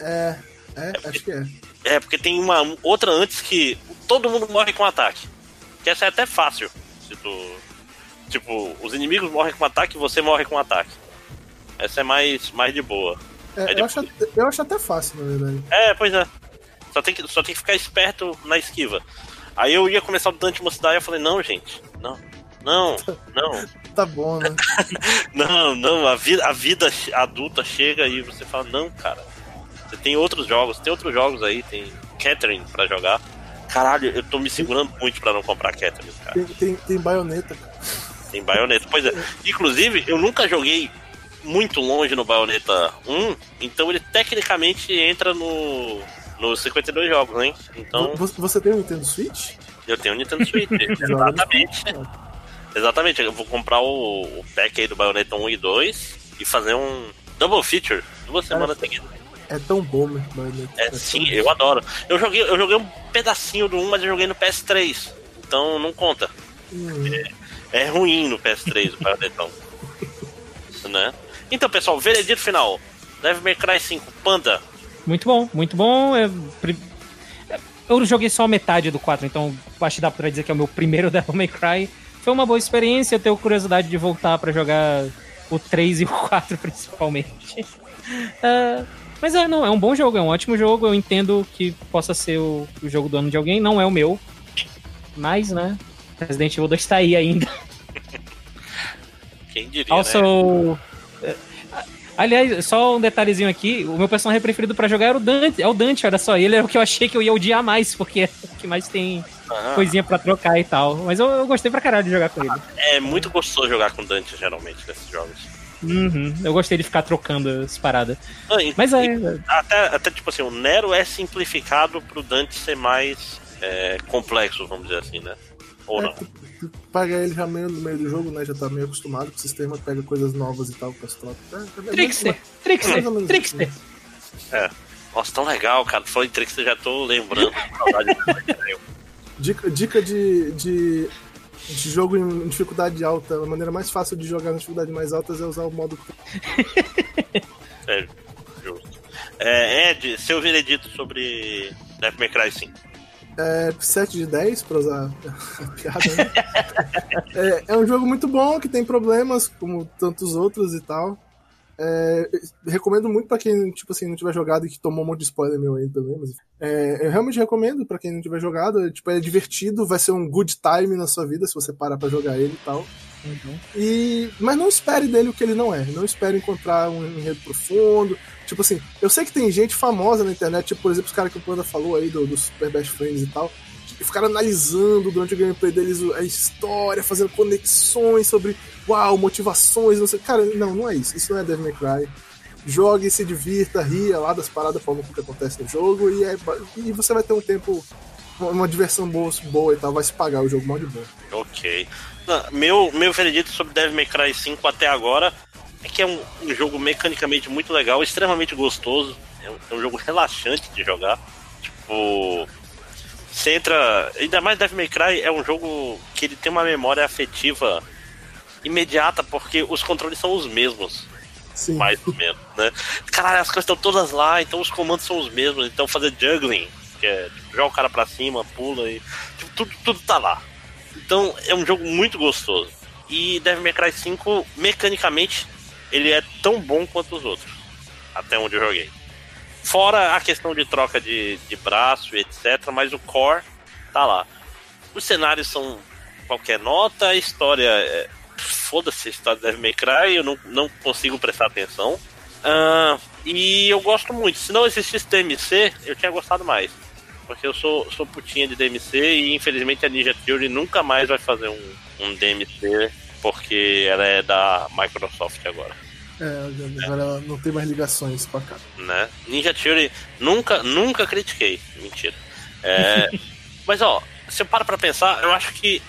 É, é, acho que é. É, porque tem uma outra antes que todo mundo morre com ataque. Que essa é até fácil. Se tu. Tipo, os inimigos morrem com ataque e você morre com ataque. Essa é mais, mais de boa. É, É eu, acho, eu acho até fácil, na verdade. É, pois é. Só tem que, só tem que ficar esperto na esquiva. Aí eu ia começar o Dante Mocidade e eu falei, não, gente, não. Não, não, Tá bom, né? não, não, a vida, a vida adulta chega e você fala, não, cara. Você tem outros jogos, tem outros jogos aí, tem Catherine pra jogar. Caralho, eu tô me segurando muito pra não comprar Catherine, cara. Tem, tem, tem baioneta, cara. Tem Bayonetta. Pois é. Inclusive, eu nunca joguei muito longe no Bayonetta 1, então ele tecnicamente entra no. Nos 52 jogos, hein? Então, Você, tem um Nintendo Switch? eu tenho o Nintendo Switch. No Exatamente. Exatamente. Eu vou comprar o, o pack aí do Bayonetta 1 e 2 e fazer um double feature duas semanas seguidas. É tão bom, meu baioneta. É, tão sim, bom. eu adoro. Eu joguei, eu joguei um pedacinho do 1, mas eu joguei no PS3. Então não conta. Hum, É ruim no PS3 o Bayonetta 1. né? Então, pessoal, veredito final. Devil May Cry 5, Panda. Muito bom, muito bom. Eu, pri- eu joguei só a metade do 4, então acho que dá pra dizer que é o meu primeiro Devil May Cry. Foi uma boa experiência, eu tenho curiosidade de voltar pra jogar o 3 e o 4 principalmente. Ah, mas é, não, é um bom jogo, é um ótimo jogo. Eu entendo que possa ser o, o jogo do ano de alguém, não é o meu. Mas, né? Resident Evil 2 tá aí ainda. Quem diria, né? Also. eh, Aliás, só um detalhezinho aqui, o meu personagem preferido pra jogar era o Dante, é o Dante, olha só, ele era o que eu achei que eu ia odiar mais, porque é o que mais tem Ah, coisinha pra trocar e tal. Mas eu, eu gostei pra caralho de jogar com ele. É muito gostoso jogar com Dante, geralmente, nesses jogos. Uhum, eu gostei de ficar trocando as paradas. Ah, e- Mas é, até, até, tipo assim, o Nero é simplificado pro Dante ser mais é, complexo, vamos dizer assim, né? Ou É, não. tu, tu pega ele já meio no meio do jogo, né? Já tá meio acostumado com o sistema, pega coisas novas e tal com as trocas. É, é, é Trickster, mais- Trickster, Trickster. É. Nossa, tão legal, cara. Falou em Trickster, já tô lembrando. Do Dica, dica de, de, de jogo em dificuldade alta. A maneira mais fácil de jogar em dificuldade mais altas é usar o modo. Sério, justo. É, Ed, seu veredito sobre Devil May Cry 5. É 7 de 10, pra usar a piada, né? é, é um jogo muito bom, que tem problemas, como tantos outros e tal. É, recomendo muito pra quem, tipo assim, não tiver jogado e que tomou um monte de spoiler meu aí também, mas é, eu realmente recomendo pra quem não tiver jogado. É, tipo, é divertido, vai ser um good time na sua vida se você parar pra jogar ele e tal. E, mas não espere dele o que ele não é. Não espere encontrar um enredo profundo. Tipo assim, eu sei que tem gente famosa na internet, tipo, por exemplo, os caras que o Panda falou aí do, do Super Best Friends e tal, ficaram analisando durante o gameplay deles a história, fazendo conexões sobre, uau, motivações, não sei. Cara, não, não é isso. Isso não é Devil May Cry. Jogue, se divirta, ria lá das paradas, forma que acontece no jogo e, é, e você vai ter um tempo, uma, uma diversão boa, boa e tal, vai se pagar o jogo mal de boa. Ok. Meu, meu veredito sobre Devil May Cry 5 até agora é que é um, um jogo mecanicamente muito legal, extremamente gostoso. É um, é um jogo relaxante de jogar. Tipo. Você entra. Ainda mais Devil May Cry é um jogo que ele tem uma memória afetiva imediata, porque os controles são os mesmos. Sim. mais ou menos, né? Caralho, as coisas estão todas lá, então os comandos são os mesmos. Então fazer juggling, que é tipo, joga o cara pra cima, pula e. Tipo, tudo, tudo tá lá. Então é um jogo muito gostoso. E Devil May Cry 5, mecanicamente, ele é tão bom quanto os outros. Até onde eu joguei. Fora a questão de troca de, de braço e etc, mas o core tá lá. Os cenários são qualquer nota, a história é... Foda-se a história Devil May Cry, eu não, não consigo prestar atenção. Uh, e eu gosto muito. Se não existisse DMC, eu tinha gostado mais. Porque eu sou, sou putinha de DMC e infelizmente a Ninja Theory nunca mais vai fazer um, um DMC porque ela é da Microsoft agora. É, agora ela não tem mais ligações com a cara. Né? Ninja Theory nunca, nunca critiquei. Mentira. É, mas ó, se eu paro pra pensar, eu acho que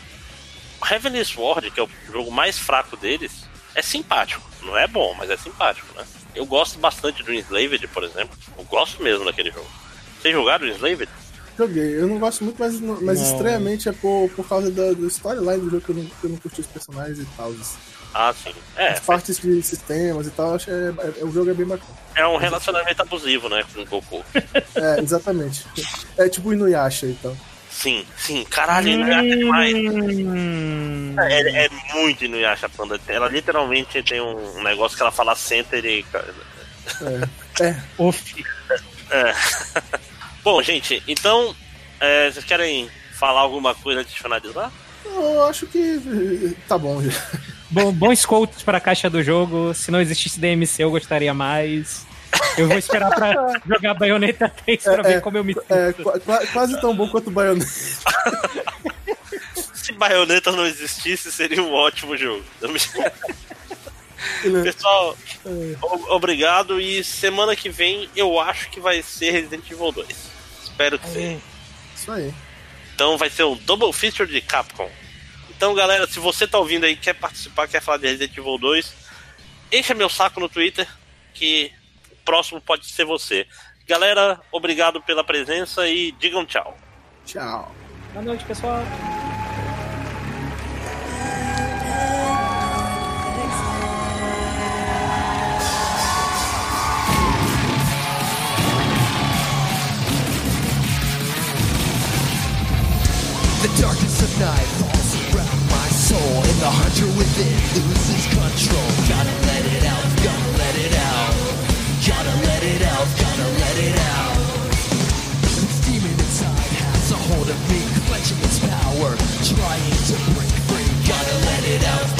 Heavenly Sword, que é o jogo mais fraco deles, é simpático. Não é bom, mas é simpático, né? Eu gosto bastante do Enslaved, por exemplo. Eu gosto mesmo daquele jogo. Vocês jogaram o Enslaved? Joguei. Eu não gosto muito, mas, mas estranhamente é por, por causa da, da storyline do jogo que eu não, que eu não curti os personagens e tal. Ah, sim. É, As partes de sistemas e tal, acho que é, é, o jogo é bem bacana. É um relacionamento abusivo, né, com o Goku. é, exatamente. É tipo o Inuyasha e tal. Sim, sim. Caralho, Inuyasha é demais. Hum... É, é muito Inuyasha Panda. Ela literalmente tem um negócio que ela fala center e... É. É. Uf. É. Bom, gente, então, é, vocês querem falar alguma coisa antes de finalizar? Eu acho que tá bom já. Bom, bons quotes para a caixa do jogo. Se não existisse DMC, eu gostaria mais. Eu vou esperar pra jogar Bayonetta 3 pra É, ver é, como eu me sinto. É, qua- quase tão bom quanto Bayonetta. Se Bayonetta não existisse, seria um ótimo jogo. Não me- né? Pessoal, É. obrigado. E semana que vem eu acho que vai ser Resident Evil 2. Espero que seja. Isso aí. Então vai ser um Double Feature de Capcom. Então, galera, se você tá ouvindo aí, quer participar, quer falar de Resident Evil 2, encha meu saco no Twitter, que o próximo pode ser você. Galera, obrigado pela presença e digam tchau. Tchau. Boa noite, pessoal. The darkness of night soul and the hunter within loses control. Gotta let it out, gotta let it out. Gotta let it out, gotta let it out. This demon inside has a hold of me, clenching its power, trying to break free. Gotta let it out.